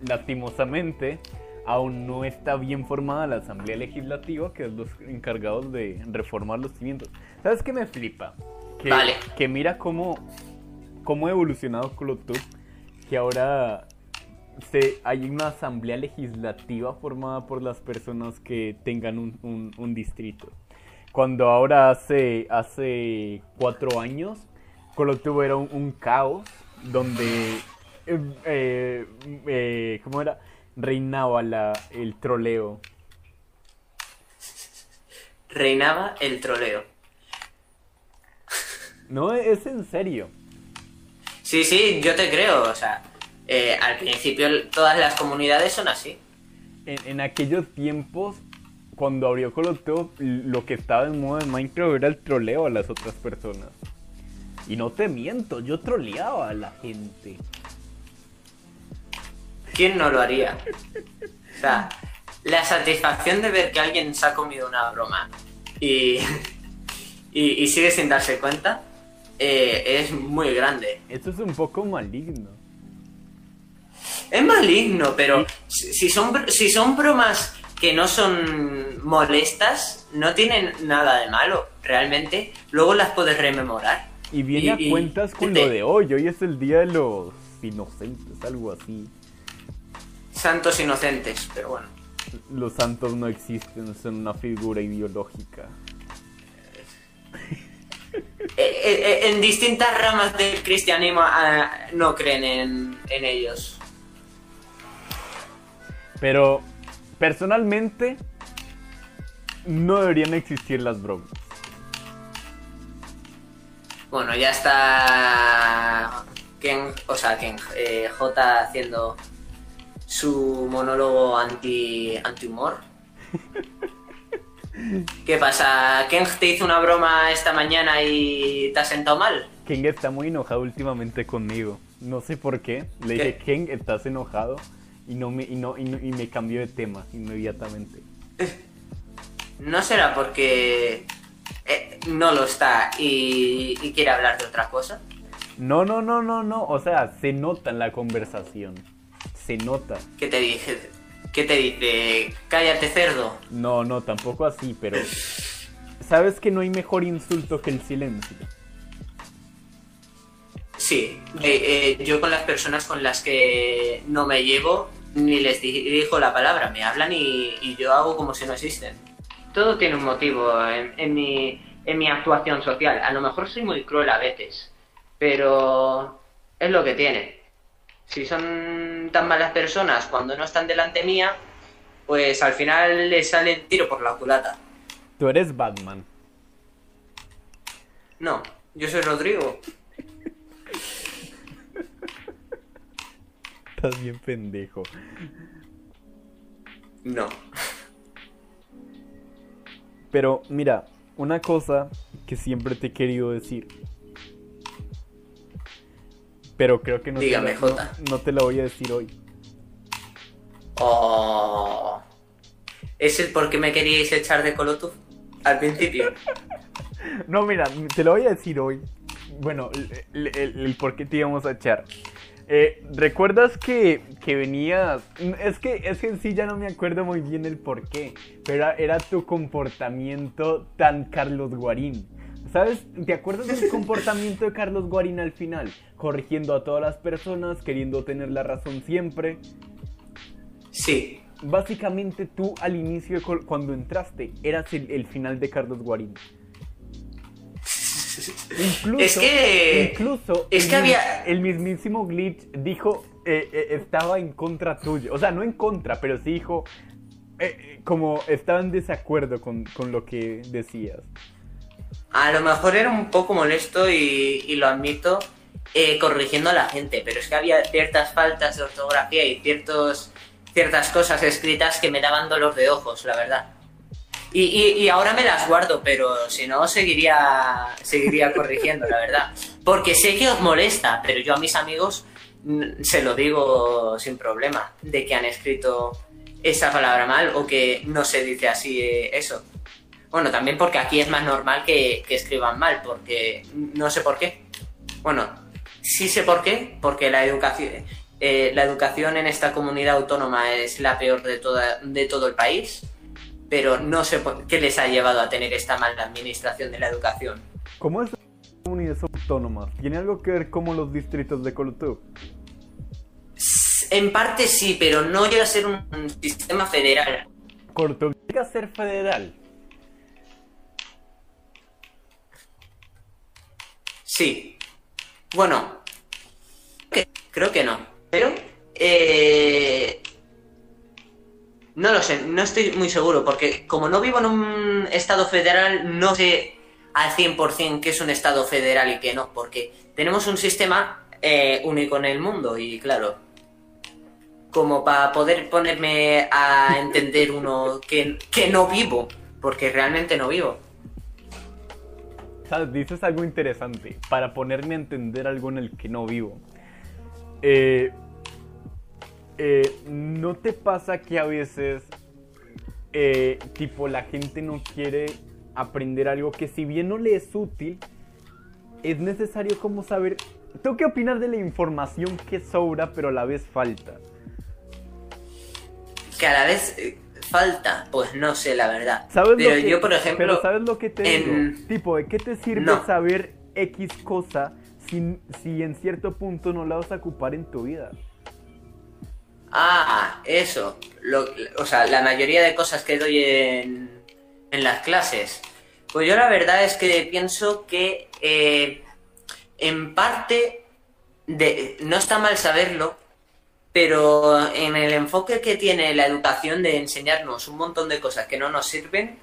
Lastimosamente, aún no está bien formada la Asamblea Legislativa, que es los encargados de reformar los cimientos. ¿Sabes qué me flipa? Que, que mira cómo, cómo ha evolucionado Clotub, que ahora se, hay una asamblea legislativa formada por las personas que tengan un, distrito. Cuando ahora hace, hace cuatro años, Colo era un, caos donde, eh, eh, eh, ¿cómo era? Reinaba la, el troleo. Reinaba el troleo. No, es en serio. Sí, sí, yo te creo, o sea, eh, al principio todas las comunidades son así. En, aquellos tiempos, cuando abrió Call lo que estaba en moda en Minecraft era el troleo a las otras personas. Y no te miento, yo troleaba a la gente. ¿Quién no lo haría? O sea, la satisfacción de ver que alguien se ha comido una broma y, y, sigue sin darse cuenta eh, es muy grande. Esto es un poco maligno. Es maligno, pero si son, si son bromas que no son molestas, no tienen nada de malo, realmente. Luego las puedes rememorar. Y viene a cuentas con lo de hoy. Hoy es el día de los inocentes, algo así. Santos inocentes, pero bueno. Los santos no existen, son una figura ideológica. <laughs> Eh, eh, eh, en distintas ramas del cristianismo ah, no creen en, en ellos. Pero personalmente no deberían existir las bromas. Bueno, ya está Ken, o sea, Ken, eh, J haciendo su monólogo anti, anti humor. <laughs> ¿Qué pasa? ¿Ken te hizo una broma esta mañana y te has sentado mal? Ken está muy enojado últimamente conmigo. No sé por qué. Le dije, Ken, ¿estás enojado? Y no me, y no, y, me cambió de tema inmediatamente. ¿No será porque eh, no lo está y, quiere hablar de otra cosa? No, no, no, no, no. O sea, se nota en la conversación. Se nota. ¿Qué te dije? ¿Qué te dice? Cállate, cerdo. No, no, tampoco así, pero. ¿Sabes que no hay mejor insulto que el silencio? Sí, eh, yo con las personas con las que no me llevo, ni les dirijo la palabra, me hablan y, yo hago como si no existen. Todo tiene un motivo en, mi, en mi actuación social. A lo mejor soy muy cruel a veces, pero es lo que tiene. Si son tan malas personas cuando no están delante mía, pues al final les sale el tiro por la culata. Tú eres Batman. No, yo soy Rodrigo. Estás bien pendejo. No. Pero mira, una cosa que siempre te he querido decir. Pero creo que no, te, la, no, te la voy a decir hoy. Oh. ¿Es el por qué me queríais echar de Colotu? Al principio. <laughs> no, mira, te lo voy a decir hoy. Bueno, el, el por qué te íbamos a echar. Eh, ¿Recuerdas que, que, venías? Es que, es que en sí ya no me acuerdo muy bien el por qué, pero era, tu comportamiento tan Carlos Guarín. ¿Sabes? ¿Te acuerdas del <laughs> comportamiento de Carlos Guarín al final? Corrigiendo a todas las personas, queriendo tener la razón siempre. Sí. Básicamente tú al inicio, cuando entraste, eras el, el final de Carlos Guarín. Incluso, es que. Incluso. Es el, que había. El mismísimo Glitch dijo. Eh, eh, estaba en contra tuyo. O sea, no en contra, pero sí dijo. eh, como estaba en desacuerdo con, con lo que decías. A lo mejor era un poco molesto y, y lo admito, eh, corrigiendo a la gente, pero es que había ciertas faltas de ortografía y ciertos, ciertas cosas escritas que me daban dolor de ojos, la verdad. Y, y, y ahora me las guardo, pero si no, seguiría, seguiría <laughs> corrigiendo, la verdad. Porque sé que os molesta, pero yo a mis amigos mm, se lo digo sin problema, de que han escrito esa palabra mal o que no se dice así eh, eso. Bueno, también porque aquí es más normal que, que escriban mal, porque no sé por qué. Bueno, sí sé por qué, porque la educación, eh, la educación en esta comunidad autónoma es la peor de, toda, de todo el país, pero no sé qué les ha llevado a tener esta mala administración de la educación. ¿Cómo es comunidades autónomas? ¿Tiene algo que ver como los distritos de Colotu? En parte sí, pero no llega a ser un, sistema federal. Colotu llega a ser federal. Sí. Bueno, creo que no. Pero, eh, no lo sé, no estoy muy seguro, porque como no vivo en un estado federal, no sé al 100% qué es un estado federal y qué no, porque tenemos un sistema eh, único en el mundo y claro, como para poder ponerme a <laughs> entender uno que, que no vivo, porque realmente no vivo. ¿Sabes? Dices algo interesante para ponerme a entender algo en el que no vivo. Eh, eh, ¿No te pasa que a veces, eh, tipo, la gente no quiere aprender algo que si bien no le es útil, es necesario como saber... ¿Tú qué opinas de la información que sobra pero a la vez falta? Que a la vez eh, falta, pues no sé la verdad. ¿Sabes Pero lo que, yo, por ejemplo, Pero ¿sabes lo que te en- digo? Tipo, ¿de qué te sirve No. saber X cosa si, si en cierto punto no la vas a ocupar en tu vida? Ah, eso. Lo- o sea, la mayoría de cosas que doy en, en las clases. Pues yo la verdad es que pienso que eh, en parte de, no está mal saberlo, pero en el enfoque que tiene la educación de enseñarnos un montón de cosas que no nos sirven,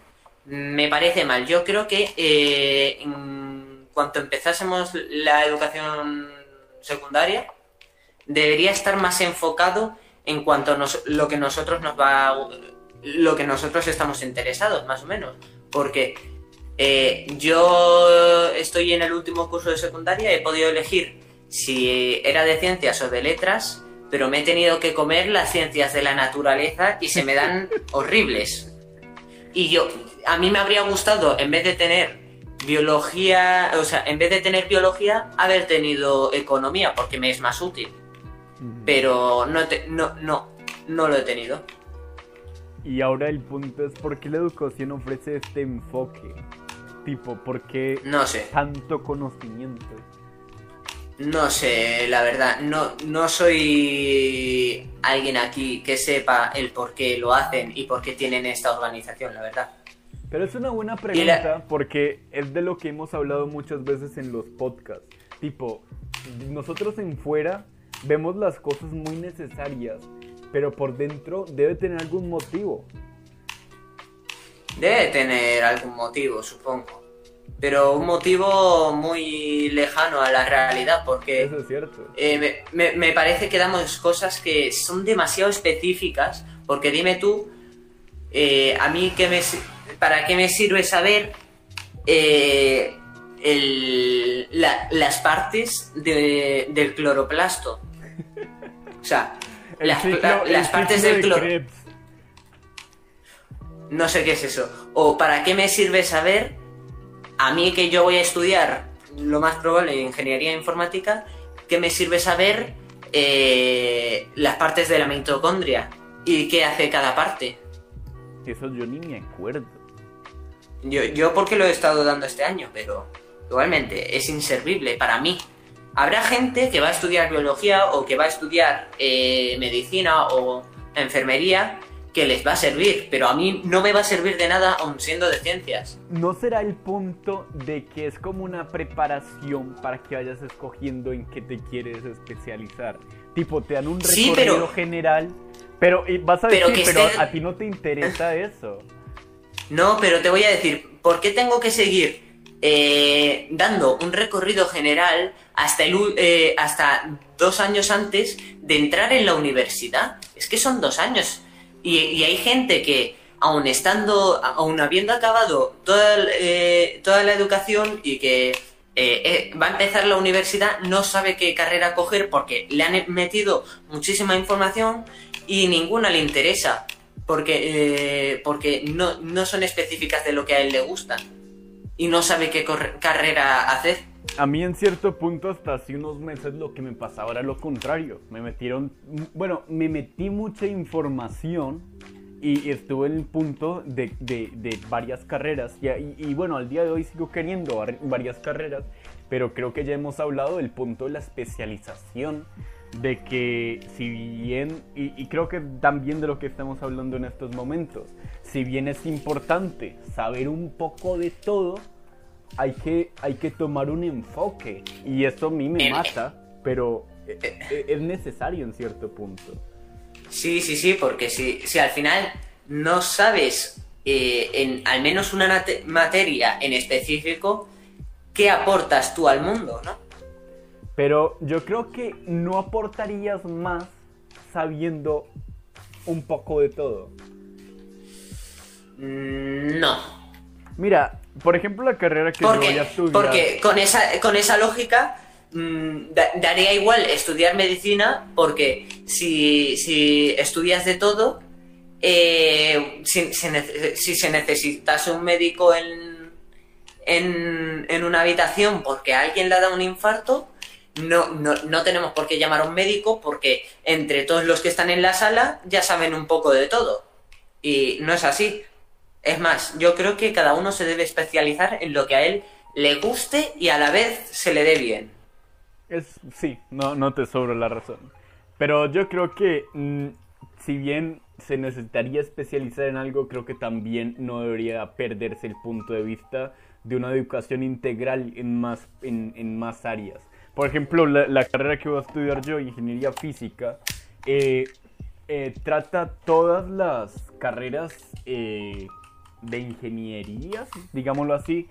me parece mal. Yo creo que eh, en cuanto empezásemos la educación secundaria, debería estar más enfocado en cuanto a nos- lo que nosotros nos va lo que nosotros estamos interesados más o menos. Porque eh, yo estoy en el último curso de secundaria he podido elegir si era de ciencias o de letras pero me he tenido que comer las ciencias de la naturaleza y se me dan <laughs> horribles. Y yo a mí me habría gustado en vez de tener biología o sea en vez de tener biología haber tenido economía porque me es más útil pero no, te- no, no, no lo he tenido. Y ahora el punto es por qué la educación ofrece este enfoque. Tipo, ¿por qué No sé, tanto conocimiento? no sé, la verdad, no, no soy alguien aquí que sepa el por qué lo hacen y por qué tienen esta organización, la verdad. Pero es una buena pregunta la- porque es de lo que hemos hablado muchas veces en los podcasts. Tipo, nosotros en fuera vemos las cosas muy necesarias, pero por dentro debe tener algún motivo. Debe tener algún motivo, supongo. Pero un motivo muy lejano a la realidad, porque... Eso es cierto. Eh, me, me- me parece que damos cosas que son demasiado específicas, porque dime tú, eh, a mí qué me, para qué me sirve saber eh, el- la- las partes de- del cloroplasto. <laughs> O sea, las, ciclo- la- el las partes del de cloro... No sé qué es eso. O para qué me sirve saber, a mí que yo voy a estudiar lo más probable ingeniería informática, ¿qué me sirve saber eh, las partes de la mitocondria? ¿Y qué hace cada parte? Eso yo ni me acuerdo. Yo, yo porque lo he estado dando este año, pero igualmente es inservible para mí. Habrá gente que va a estudiar biología o que va a estudiar eh, medicina o enfermería que les va a servir, pero a mí no me va a servir de nada aun siendo de ciencias. ¿No será el punto de que es como una preparación para que vayas escogiendo en qué te quieres especializar? Tipo, te dan un Sí, recorrido pero- general, Pero vas a decir, pero, a ti no te interesa eso. No, pero te voy a decir, ¿por qué tengo que seguir eh, dando un recorrido general hasta, el, eh, hasta dos años antes de entrar en la universidad? Es que son dos años. Y, hay gente que, aun estando, aun habiendo acabado toda, eh, toda la educación y que va a empezar la universidad, no sabe qué carrera coger porque le han metido muchísima información y ninguna le interesa porque, eh, porque no, no, son específicas de lo que a él le gusta y no sabe qué carrera hacer. A mí en cierto punto hasta hace unos meses lo que me pasaba era lo contrario. Me metieron, bueno, me metí mucha información y estuve en el punto de, de, de varias carreras y, y, bueno, al día de hoy sigo queriendo varias carreras, pero creo que ya hemos hablado del punto de la especialización de que si bien, y, creo que también de lo que estamos hablando en estos momentos, si bien es importante saber un poco de todo, hay que, hay que tomar un enfoque. Y esto a mí me mata, pero e, e, es necesario en cierto punto. Sí, sí, sí, porque si, si al final no sabes eh, en al menos una materia en específico, ¿qué aportas tú al mundo, no? Pero yo creo que no aportarías más sabiendo un poco de todo. Mm, no. Mira, por ejemplo, la carrera que porque, voy a estudiar. Porque con esa, con esa lógica mm, daría igual estudiar medicina, porque si, si estudias de todo, eh, si, si, se necesitase un médico en, en, en una habitación porque a alguien le ha dado un infarto, no, no, no tenemos por qué llamar a un médico porque entre todos los que están en la sala ya saben un poco de todo. Y no es así. Es más, yo creo que cada uno se debe especializar en lo que a él le guste y a la vez se le dé bien. Es, sí, no, no te sobro la razón. Pero yo creo que mm, si bien se necesitaría especializar en algo, creo que también no debería perderse el punto de vista de una educación integral en más, en, en más áreas. Por ejemplo, la, carrera que voy a estudiar yo, ingeniería física, eh, eh, trata todas las carreras eh, de ingeniería, digámoslo así,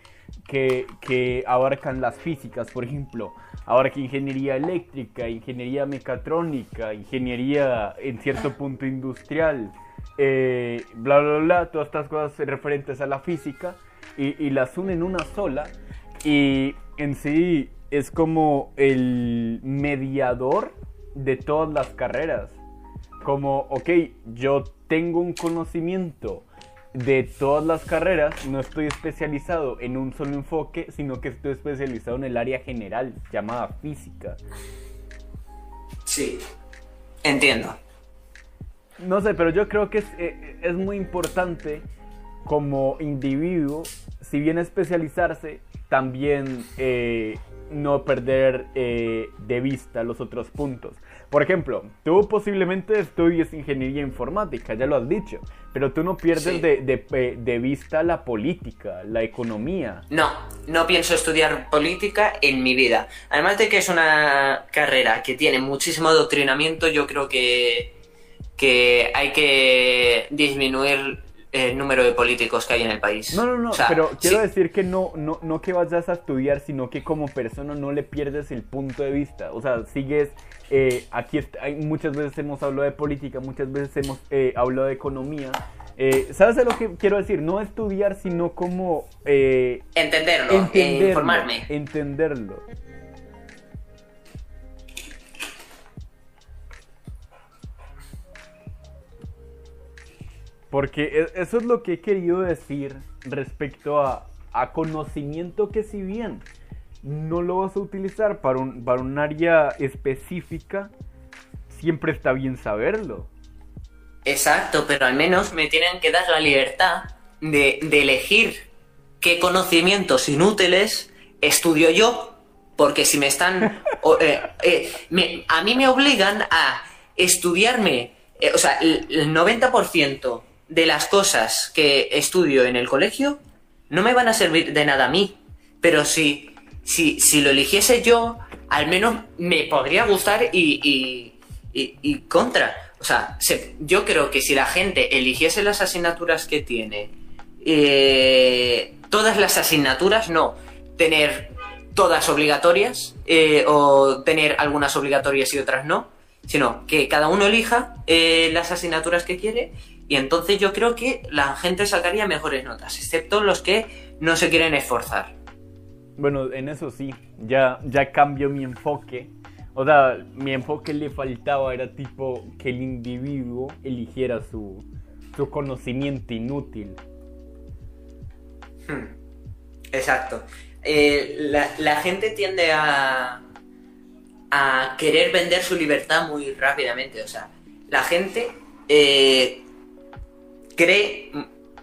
que, abarcan las físicas. Por ejemplo, abarca ingeniería eléctrica, ingeniería mecatrónica, ingeniería en cierto punto industrial, bla, bla, bla, todas estas cosas referentes a la física y, las unen en una sola. Y en sí es como el mediador de todas las carreras. Como, ok, yo tengo un conocimiento de todas las carreras, no estoy especializado en un solo enfoque, sino que estoy especializado en el área general, llamada física. Sí, entiendo. No sé, pero yo creo que es, eh, es muy importante como individuo, si bien especializarse, también eh, no perder eh, de vista los otros puntos. Por ejemplo, tú posiblemente estudies ingeniería informática, ya lo has dicho, pero tú no pierdes de, de, vista la política, la economía. No, no pienso estudiar política en mi vida. Además de que es una carrera que tiene muchísimo adoctrinamiento, yo creo que, que hay que disminuir el número de políticos que hay en el país. No, no, no, pero quiero decir que no, no, no que vayas a estudiar, sino que como persona no le pierdes el punto de vista. O sea, sigues, eh, aquí hay, muchas veces hemos hablado de política, muchas veces hemos eh, hablado de economía. Eh, ¿Sabes lo que quiero decir? No estudiar, sino como... entenderlo, entenderlo informarme. Entenderlo. Porque e, eso es lo que he querido decir respecto a, conocimiento que si bien no lo vas a utilizar para un, para un área específica, siempre está bien saberlo. Exacto, pero al menos me tienen que dar la libertad de, elegir qué conocimientos inútiles estudio yo, porque si me están... Eh, eh, a mí me obligan a estudiarme, eh, o sea, el, el 90% de las cosas que estudio en el colegio no me van a servir de nada a mí. Pero si, si, si lo eligiese yo, al menos me podría gustar y, y, y, contra. O sea, yo creo que si la gente eligiese las asignaturas que tiene, eh, todas las asignaturas, no, tener todas obligatorias eh, o tener algunas obligatorias y otras no, sino que cada uno elija eh, las asignaturas que quiere y entonces yo creo que la gente sacaría mejores notas, excepto los que no se quieren esforzar. Bueno, en eso sí, ya, ya cambio mi enfoque o sea, mi enfoque le faltaba era tipo que el individuo eligiera su, su conocimiento inútil. Hmm. Exacto. Eh, la, gente tiende a, a querer vender su libertad muy rápidamente. O sea, la gente eh, cree,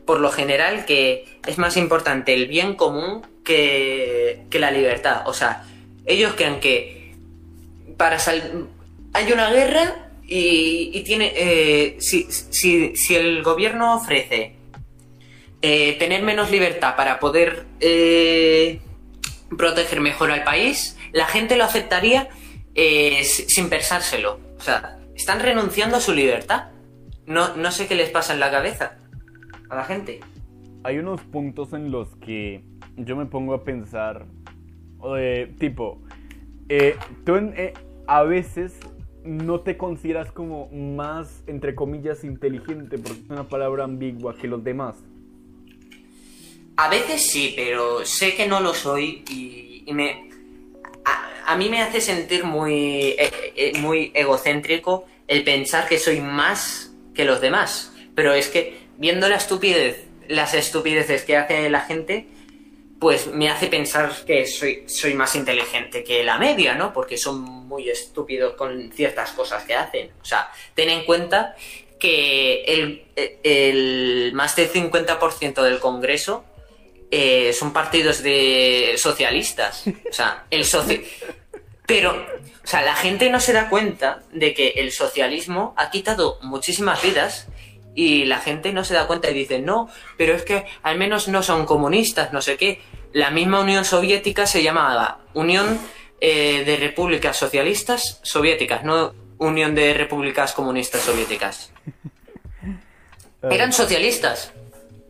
por lo general, que es más importante el bien común que, que la libertad. O sea, ellos creen que para hay una guerra y, tiene eh, si, si, el gobierno ofrece eh, tener menos libertad para poder eh, proteger mejor al país, la gente lo aceptaría sin pensárselo. O sea, están renunciando a su libertad. No, no sé qué les pasa en la cabeza a la gente. Hay unos puntos en los que yo me pongo a pensar, tipo, tú en, a veces no te consideras como más, entre comillas, inteligente, porque es una palabra ambigua que los demás. A veces sí, pero sé que no lo soy y, me... A, mí me hace sentir muy, eh, eh, muy egocéntrico el pensar que soy más que los demás. Pero es que viendo la estupidez, las estupideces que hace la gente, pues me hace pensar que soy, soy más inteligente que la media, ¿no? Porque son muy estúpidos con ciertas cosas que hacen. O sea, ten en cuenta que el, más del 50% del Congreso eh, son partidos de socialistas. O sea, el soci... Pero, o sea, la gente no se da cuenta de que el socialismo ha quitado muchísimas vidas y la gente no se da cuenta y dice, no, pero es que al menos no son comunistas, no sé qué. La misma Unión Soviética se llamaba Unión eh, de Repúblicas Socialistas Soviéticas, no Unión de Repúblicas Comunistas Soviéticas. <laughs> Eran socialistas.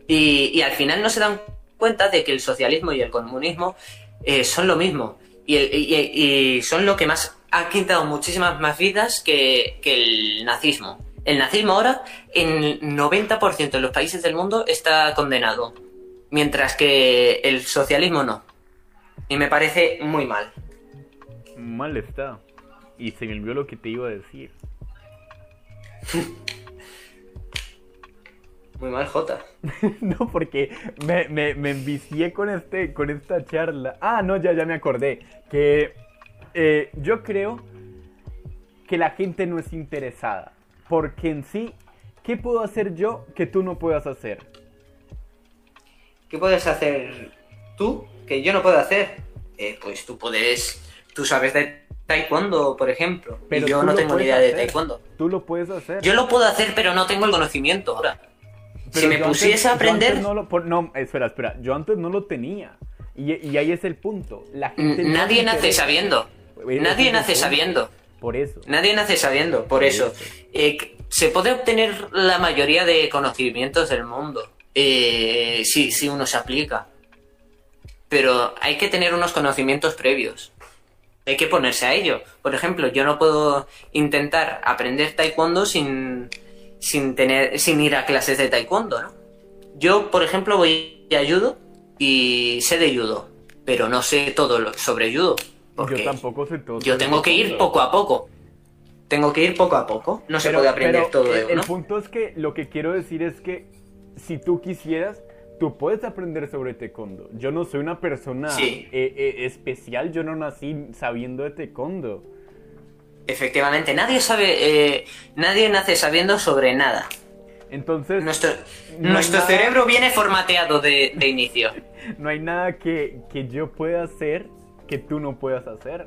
Y, al final no se dan cuenta de que el socialismo y el comunismo eh, son lo mismo. Y, son lo que más ha quitado muchísimas más vidas que, que el nazismo. El nazismo ahora, en 90% de los países del mundo, está condenado, mientras que el socialismo no. Y me parece muy mal. Mal está. Y se me olvidó lo que te iba a decir. <laughs> Muy mal, Jota. <laughs> no, porque me, me, me, envicié con, este, con esta charla. Ah, no, ya, ya me acordé. Que eh, yo creo que la gente no es interesada. Porque en sí, ¿qué puedo hacer yo que tú no puedas hacer? ¿Qué puedes hacer tú que yo no puedo hacer? Eh, pues tú puedes, tú sabes de taekwondo, por ejemplo. Pero yo no tengo ni idea de taekwondo. Tú lo puedes hacer. Yo lo puedo hacer, pero no tengo el conocimiento ahora. si me pusiese a aprender... No, no, espera, espera. Yo antes no lo tenía. Y, ahí es el punto. La gente Nadie nace sabiendo. Nadie nace sabiendo. Por eso. Nadie nace sabiendo, por, eso. Eh, se puede obtener la mayoría de conocimientos del mundo eh, si, si uno se aplica. Pero hay que tener unos conocimientos previos. Hay que ponerse a ello. Por ejemplo, yo no puedo intentar aprender taekwondo sin, sin, tener, sin ir a clases de taekwondo, ¿no? Yo, por ejemplo, voy a judo y sé de judo, pero no sé todo sobre judo yo tampoco sé todo. Yo tengo que ir poco a poco. Tengo que ir poco a poco. No se puede aprender todo de El punto es que lo que quiero decir es que si tú quisieras, tú puedes aprender sobre taekwondo. Yo no soy una persona eh, eh, especial, yo no nací sabiendo de taekwondo. Efectivamente, nadie sabe, eh, nadie nace sabiendo sobre nada. Entonces, nuestro, nuestro cerebro viene formateado de, de inicio. <laughs> no hay nada que, que yo pueda hacer que tú no puedas hacer.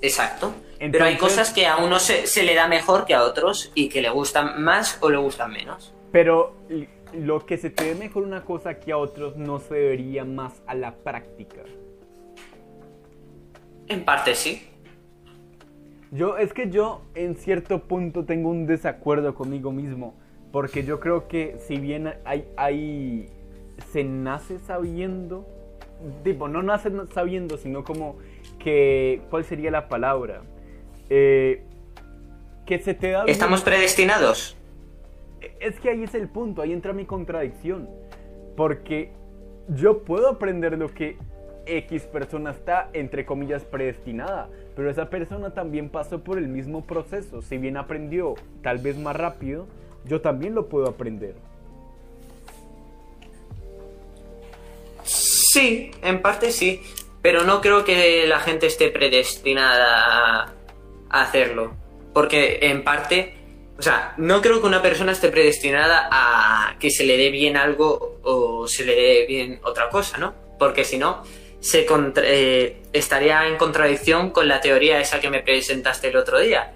Exacto. Pero hay cosas que a uno se, le da mejor que a otros y que le gustan más o le gustan menos. Pero lo que se te ve mejor una cosa que a otros no se debería más a la práctica. En parte sí. Yo, es que yo en cierto punto tengo un desacuerdo conmigo mismo. Porque yo creo que si bien hay, hay se nace sabiendo, tipo, no nace sabiendo, sino como que, ¿cuál sería la palabra? Eh, que se te da... ¿Estamos predestinados? Es que ahí es el punto, ahí entra mi contradicción. Porque yo puedo aprender lo que X persona está, entre comillas, predestinada. Pero esa persona también pasó por el mismo proceso. Si bien aprendió tal vez más rápido, yo también lo puedo aprender. Sí, en parte sí. Pero no creo que la gente esté predestinada a hacerlo. Porque en parte, o sea, no creo que una persona esté predestinada a que se le dé bien algo o se le dé bien otra cosa, ¿no? Porque si no, se eh, estaría en contradicción con la teoría esa que me presentaste el otro día.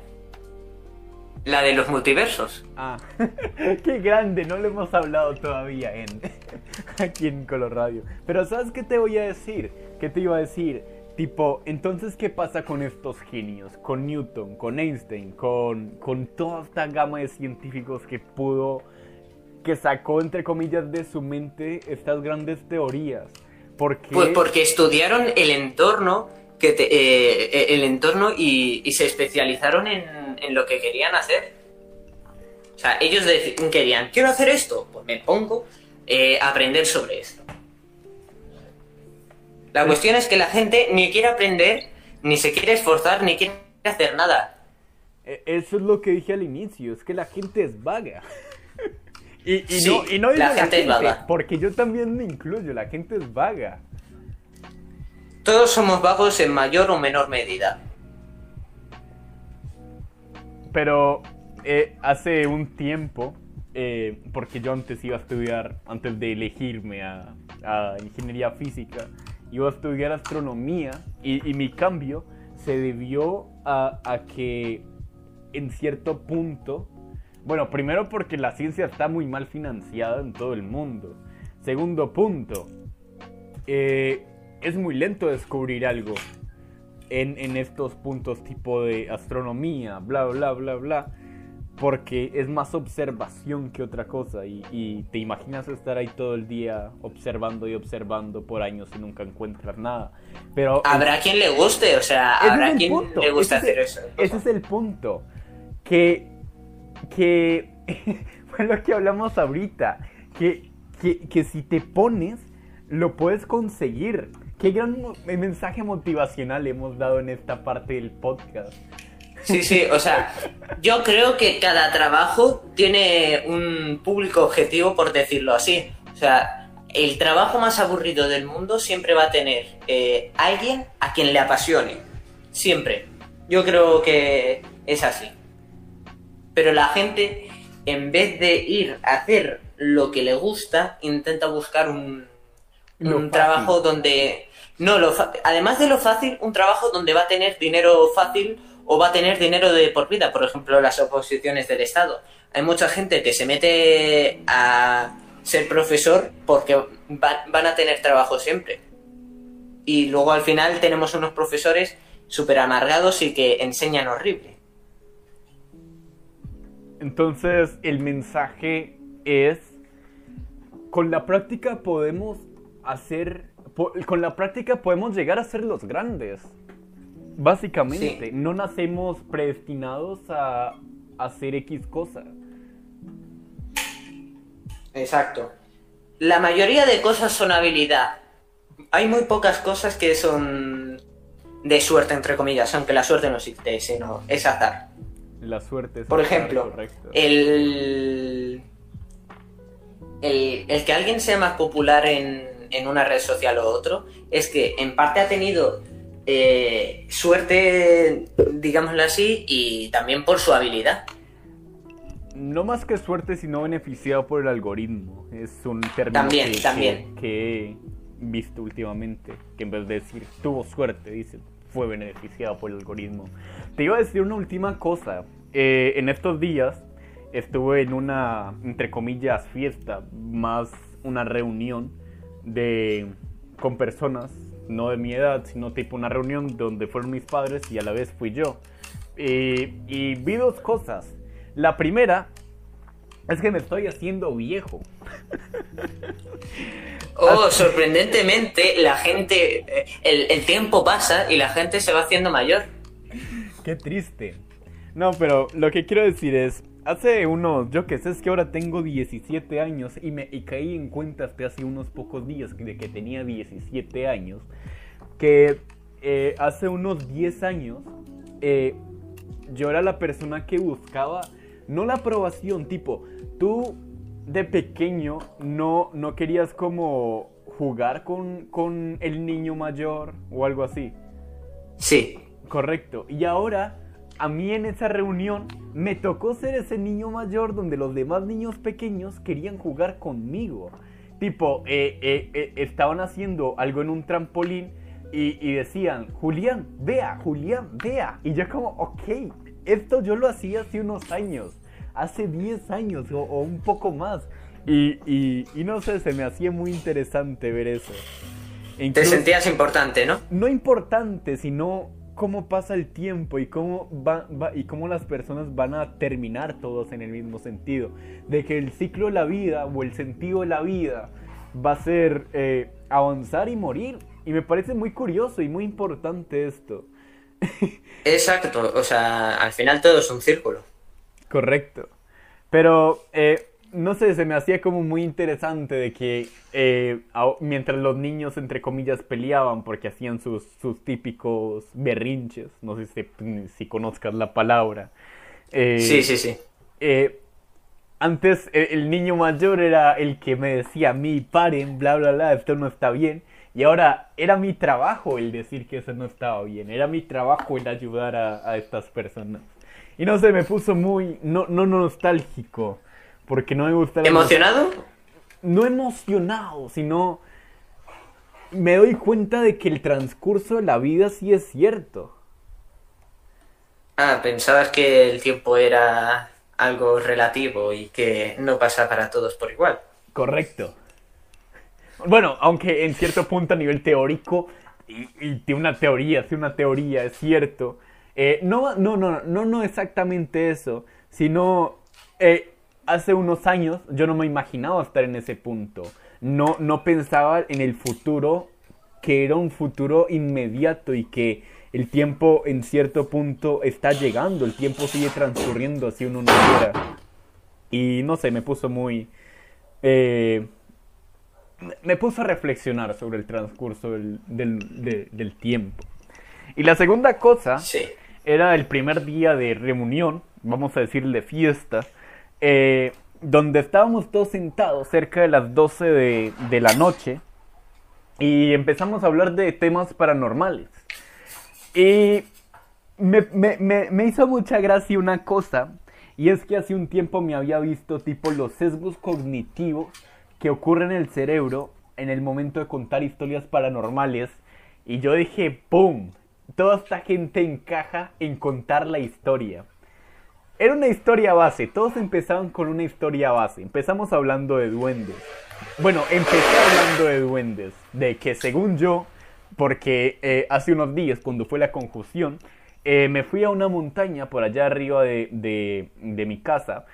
La de los multiversos. Ah, <laughs> qué grande, no lo hemos hablado todavía en <laughs> aquí en Color Radio. Pero ¿sabes qué te voy a decir? ¿Qué te iba a decir? Tipo, entonces, ¿qué pasa con estos genios? Con Newton, con Einstein, con, con toda esta gama de científicos que pudo, que sacó, entre comillas, de su mente estas grandes teorías. Pues porque estudiaron el entorno eh, eh, el entorno y, se especializaron en, lo que querían hacer. O sea, ellos querían, quiero hacer esto, pues me pongo eh, aprender sobre esto. La cuestión es que la gente ni quiere aprender, ni se quiere esforzar, ni quiere hacer nada. E, eso es lo que dije al inicio, es que la gente es vaga. Y, no, y no la, gente, es vaga. Porque yo también me incluyo, la gente es vaga. Todos somos vagos en mayor o menor medida. Pero eh, hace un tiempo, eh, porque yo antes iba a estudiar, antes de elegirme a, ingeniería física, iba a estudiar astronomía y, mi cambio se debió a, a que en cierto punto bueno, primero porque la ciencia está muy mal financiada en todo el mundo. Segundo punto, eh, es muy lento descubrir algo en, estos puntos tipo de astronomía, bla, bla, bla, bla. Porque es más observación que otra cosa. Y, te imaginas estar ahí todo el día observando y observando por años y nunca encuentras nada. Pero. Habrá quien le guste, o sea, habrá quien le guste hacer eso. Ese es el punto. Que que <laughs> fue lo que hablamos ahorita, que, que, si te pones, lo puedes conseguir. Qué gran mensaje motivacional hemos dado en esta parte del podcast. Sí, sí, o sea, yo creo que cada trabajo tiene un público objetivo, por decirlo así. O sea, el trabajo más aburrido del mundo siempre va a tener eh, alguien a quien le apasione. Siempre. Yo creo que es así pero la gente, en vez de ir a hacer lo que le gusta, intenta buscar un, un trabajo donde... No, lo además de lo fácil, un trabajo donde va a tener dinero fácil o va a tener dinero de por vida, por ejemplo, las oposiciones del Estado. Hay mucha gente que se mete a ser profesor porque van a tener trabajo siempre. Y luego al final tenemos unos profesores súper amargados y que enseñan horrible. Entonces el mensaje es, con la práctica podemos hacer, con la práctica podemos llegar a ser los grandes. Básicamente, no nacemos predestinados a hacer X cosa. Exacto. La mayoría de cosas son habilidad. Hay muy pocas cosas que son de suerte, entre comillas, aunque la suerte no existe, sino es azar. La suerte. Por ejemplo, el, el, que alguien sea más popular en, una red social o otro es que en parte ha tenido eh, suerte, digámoslo así, y también por su habilidad. No más que suerte, sino beneficiado por el algoritmo. Es un término también, que, también. que, he visto últimamente. Que en vez de decir tuvo suerte, dice fue beneficiado por el algoritmo. Te iba a decir una última cosa. Eh, en estos días estuve en una, entre comillas, fiesta, más una reunión de, con personas, no de mi edad, sino tipo una reunión donde fueron mis padres y a la vez fui yo. y vi dos cosas. La primera es que me estoy haciendo viejo. <laughs> Oh, sorprendentemente, la gente. Eh, el, el, tiempo pasa y la gente se va haciendo mayor. Qué triste. No, pero lo que quiero decir es. Hace unos, yo que sé, es que ahora tengo 17 años y me y caí en cuenta hasta hace unos pocos días de que tenía 17 años. Que eh, hace unos 10 años eh, yo era la persona que buscaba, no la aprobación, tipo, tú de pequeño no, no querías como jugar con, con el niño mayor o algo así. Sí. Correcto. Y ahora, a mí en esa reunión, me tocó ser ese niño mayor donde los demás niños pequeños querían jugar conmigo. Tipo, eh, eh, eh, estaban haciendo algo en un trampolín y, y, decían, Julián, vea, Julián, vea. Y yo como, ok, esto yo lo hacía hace unos años hace 10 años o, un poco más. Y, y, no sé, se me hacía muy interesante ver eso. Te sentías importante, ¿no? No importante, sino cómo pasa el tiempo y cómo, va, y cómo las personas van a terminar todos en el mismo sentido. De que el ciclo de la vida o el sentido de la vida va a ser eh, avanzar y morir. Y me parece muy curioso y muy importante esto. <laughs> Exacto, o sea, al final todo es un círculo. Correcto. Pero, eh, no sé, se me hacía como muy interesante de que eh, mientras los niños, entre comillas, peleaban porque hacían sus, sus típicos berrinches, no sé si, si conozcas la palabra. Eh, sí, sí, sí. antes el niño mayor era el que me decía a mí, paren, bla, bla, bla, esto no está bien. Y ahora era mi trabajo el decir que eso no estaba bien, era mi trabajo el ayudar a estas personas. Y no sé, me puso muy. No, no nostálgico. Porque no me gusta. ¿Emocionado? No emocionado, sino. Me doy cuenta de que el transcurso de la vida sí es cierto. Ah, pensabas que el tiempo era algo relativo y que no pasa para todos por igual. Correcto. Bueno, aunque en cierto punto a nivel teórico, y, y tiene una teoría, tiene una teoría, es cierto, eh, no, no, no, no, no exactamente eso, sino eh, hace unos años yo no me imaginaba estar en ese punto. No, no pensaba en el futuro, que era un futuro inmediato y que el tiempo en cierto punto está llegando, el tiempo sigue transcurriendo así uno no quiera. Y no sé, me puso muy... Eh, me puso a reflexionar sobre el transcurso del, del, tiempo. Y la segunda cosa sí era el primer día de reunión, vamos a decir de fiesta, eh, donde estábamos todos sentados cerca de las 12 de, la noche y empezamos a hablar de temas paranormales. Y me, me, hizo mucha gracia una cosa, y es que hace un tiempo me había visto tipo los sesgos cognitivos que ocurren en el cerebro en el momento de contar historias paranormales. Y yo dije, ¡pum! toda esta gente encaja en contar la historia. Era una historia base, todos empezaban con una historia base. Empezamos hablando de duendes. Bueno, empecé hablando de duendes, de que según yo, porque eh, hace unos días, cuando fue la conjunción, eh, me fui a una montaña por allá arriba de, mi casa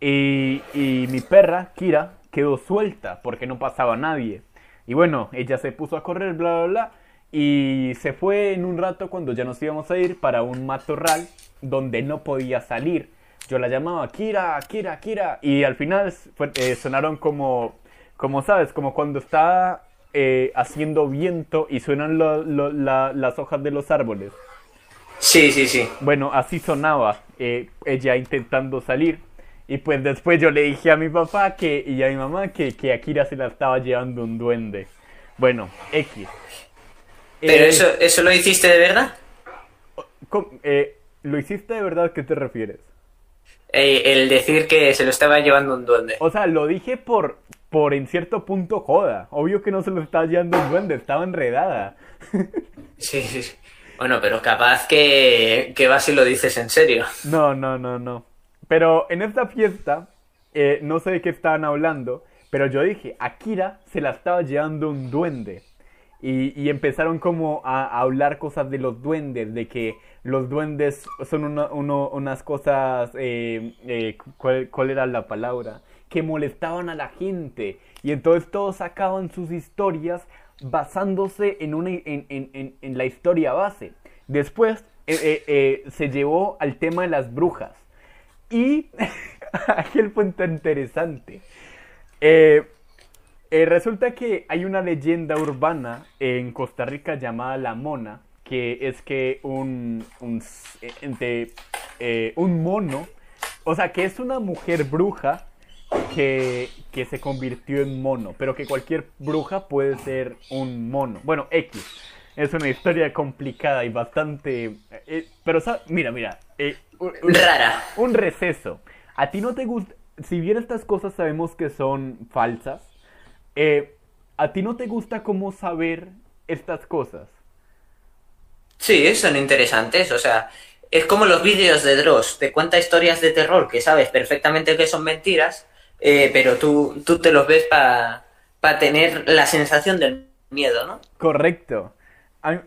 y, y mi perra, Kira, quedó suelta porque no pasaba nadie. Y bueno, ella se puso a correr, bla, bla, bla. Y se fue en un rato cuando ya nos íbamos a ir para un matorral donde no podía salir. Yo la llamaba Kira, Kira, Kira. Y al final eh, sonaron como, como sabes, como cuando está eh, haciendo viento y suenan las hojas de los árboles. Sí, sí, sí. Bueno, así sonaba eh, ella intentando salir. Y pues después yo le dije a mi papá que, y a mi mamá que, que a Kira se la estaba llevando un duende. Bueno, X. ¿Pero eh, eso, eso lo hiciste de verdad? Eh, ¿Lo hiciste de verdad? ¿Qué te refieres? Eh, el decir que se lo estaba llevando un duende. O sea, lo dije por, por en cierto punto joda. Obvio que no se lo estaba llevando un duende, estaba enredada. <laughs> sí, sí. Bueno, pero capaz que, que vas y lo dices en serio. No, no, no, no. Pero en esta fiesta, no sé de qué estaban hablando, pero yo dije, Akira se la estaba llevando un duende. Y, empezaron como a, hablar cosas de los duendes, de que los duendes son unas cosas, eh, eh, ¿cuál, era la palabra? Que molestaban a la gente. Y entonces todos sacaban sus historias basándose en, una, en, la historia base. Después eh, se llevó al tema de las brujas. Y <laughs> aquí el punto interesante. Eh, eh, resulta que hay una leyenda urbana en Costa Rica llamada La Mona, que es que un, un, s- eh, eh, un mono, o sea, que es una mujer bruja que, que se convirtió en mono, pero que cualquier bruja puede ser un mono. Bueno, X. Es una historia complicada y bastante... eh, pero, sa- mira, mira. eh, un- Rara. un receso. A ti no te gusta, si bien estas cosas sabemos que son falsas, eh, a ti no te gusta cómo saber estas cosas. Sí, son interesantes, o sea, es como los vídeos de Dross, te cuenta historias de terror que sabes perfectamente que son mentiras, eh, pero tú, tú te los ves para tener la sensación del miedo, ¿no? Correcto.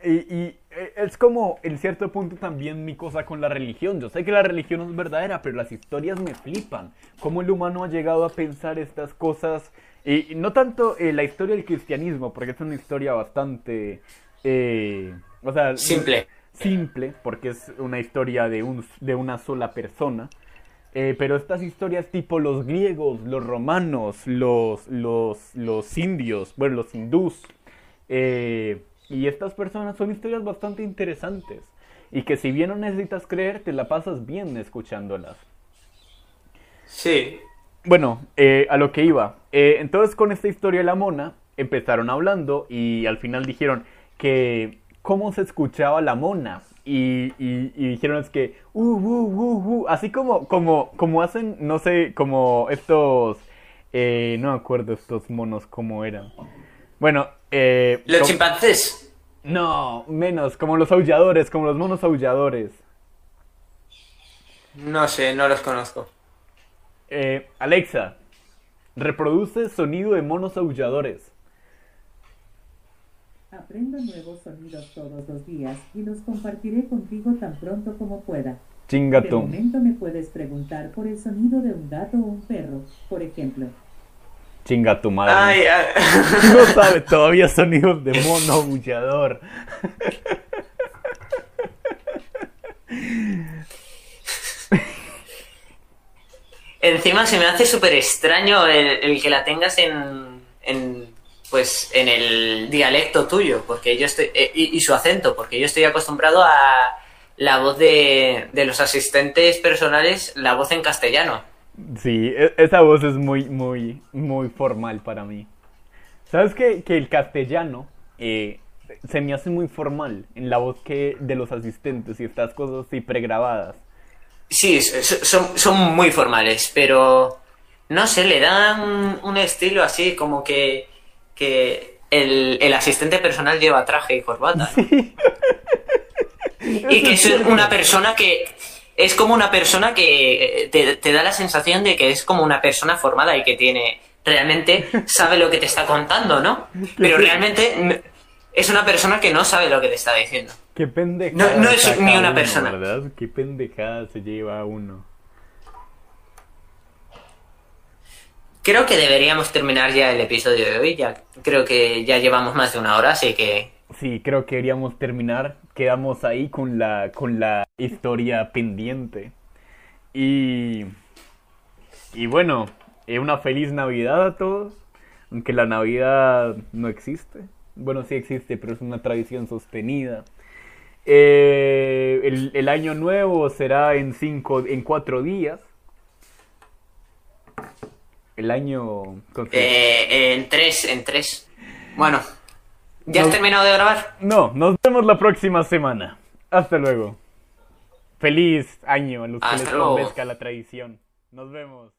Y, y, eh, es como en cierto punto también mi cosa con la religión. Yo sé que la religión es verdadera, pero las historias me flipan. Cómo el humano ha llegado a pensar estas cosas. Y, no tanto eh, la historia del cristianismo, porque es una historia bastante... eh, o sea, Simple. simple, porque es una historia de, un, de una sola persona. Eh, pero estas historias tipo los griegos, los romanos, los, los, los indios, bueno, los hindús, eh, y estas personas son historias bastante interesantes. Y que si bien no necesitas creer, te la pasas bien escuchándolas. Sí. Bueno, eh, a lo que iba. Eh, entonces con esta historia de la mona empezaron hablando y al final dijeron que cómo se escuchaba la mona. Y, y- y dijeron es que, uh, uh, uh, uh, así como, como, como hacen, no sé, como estos, eh, no me acuerdo estos monos cómo eran. Bueno, eh, Los chimpancés. no, menos, como los aulladores, como los monos aulladores. No sé, no los conozco. Eh, Alexa, reproduce sonido de monos aulladores. Aprendo nuevos sonidos todos los días y los compartiré contigo tan pronto como pueda. De Chingatón. momento me puedes preguntar por el sonido de un gato o un perro, por ejemplo. Chinga tu madre. Ay, ah. <laughs> No sabe todavía sonidos de mono aullador. <laughs> Encima se me hace súper extraño el, que la tengas en, en, pues, en el dialecto tuyo, porque yo estoy, eh, y, y su acento, porque yo estoy acostumbrado a la voz de, de los asistentes personales, la voz en castellano. Sí, e- esa voz es muy, muy, muy formal para mí. ¿Sabes que, que el castellano eh, se me hace muy formal en la voz que de los asistentes y estas cosas así pregrabadas? Sí, son, son muy formales, pero no sé, le dan un, un estilo así como que, que el, el asistente personal lleva traje y corbata. ¿no? y que <laughs> es una persona que es como una persona que eh, te, te da la sensación de que es como una persona formada y que tiene realmente sabe lo que te está contando, ¿no? Pero realmente es una persona que no sabe lo que te está diciendo. Qué pendejada. No- no es ni una uno, persona. ¿verdad? Qué pendejada se lleva uno. Creo que deberíamos terminar ya el episodio de hoy. Ya creo que ya llevamos más de una hora, así que Sí, creo que queríamos terminar. Quedamos ahí con la, con la historia pendiente. Y. Y bueno, eh, una feliz Navidad a todos. Aunque la Navidad no existe. Bueno, sí existe, pero es una tradición sostenida. Eh, el, el año nuevo será en cinco, en cuatro días. El año. eh, en tres, en tres. Bueno, ¿ya has terminado de grabar? No, nos vemos la próxima semana. Hasta luego. Feliz año a los que les luego. convenzca la tradición. Nos vemos.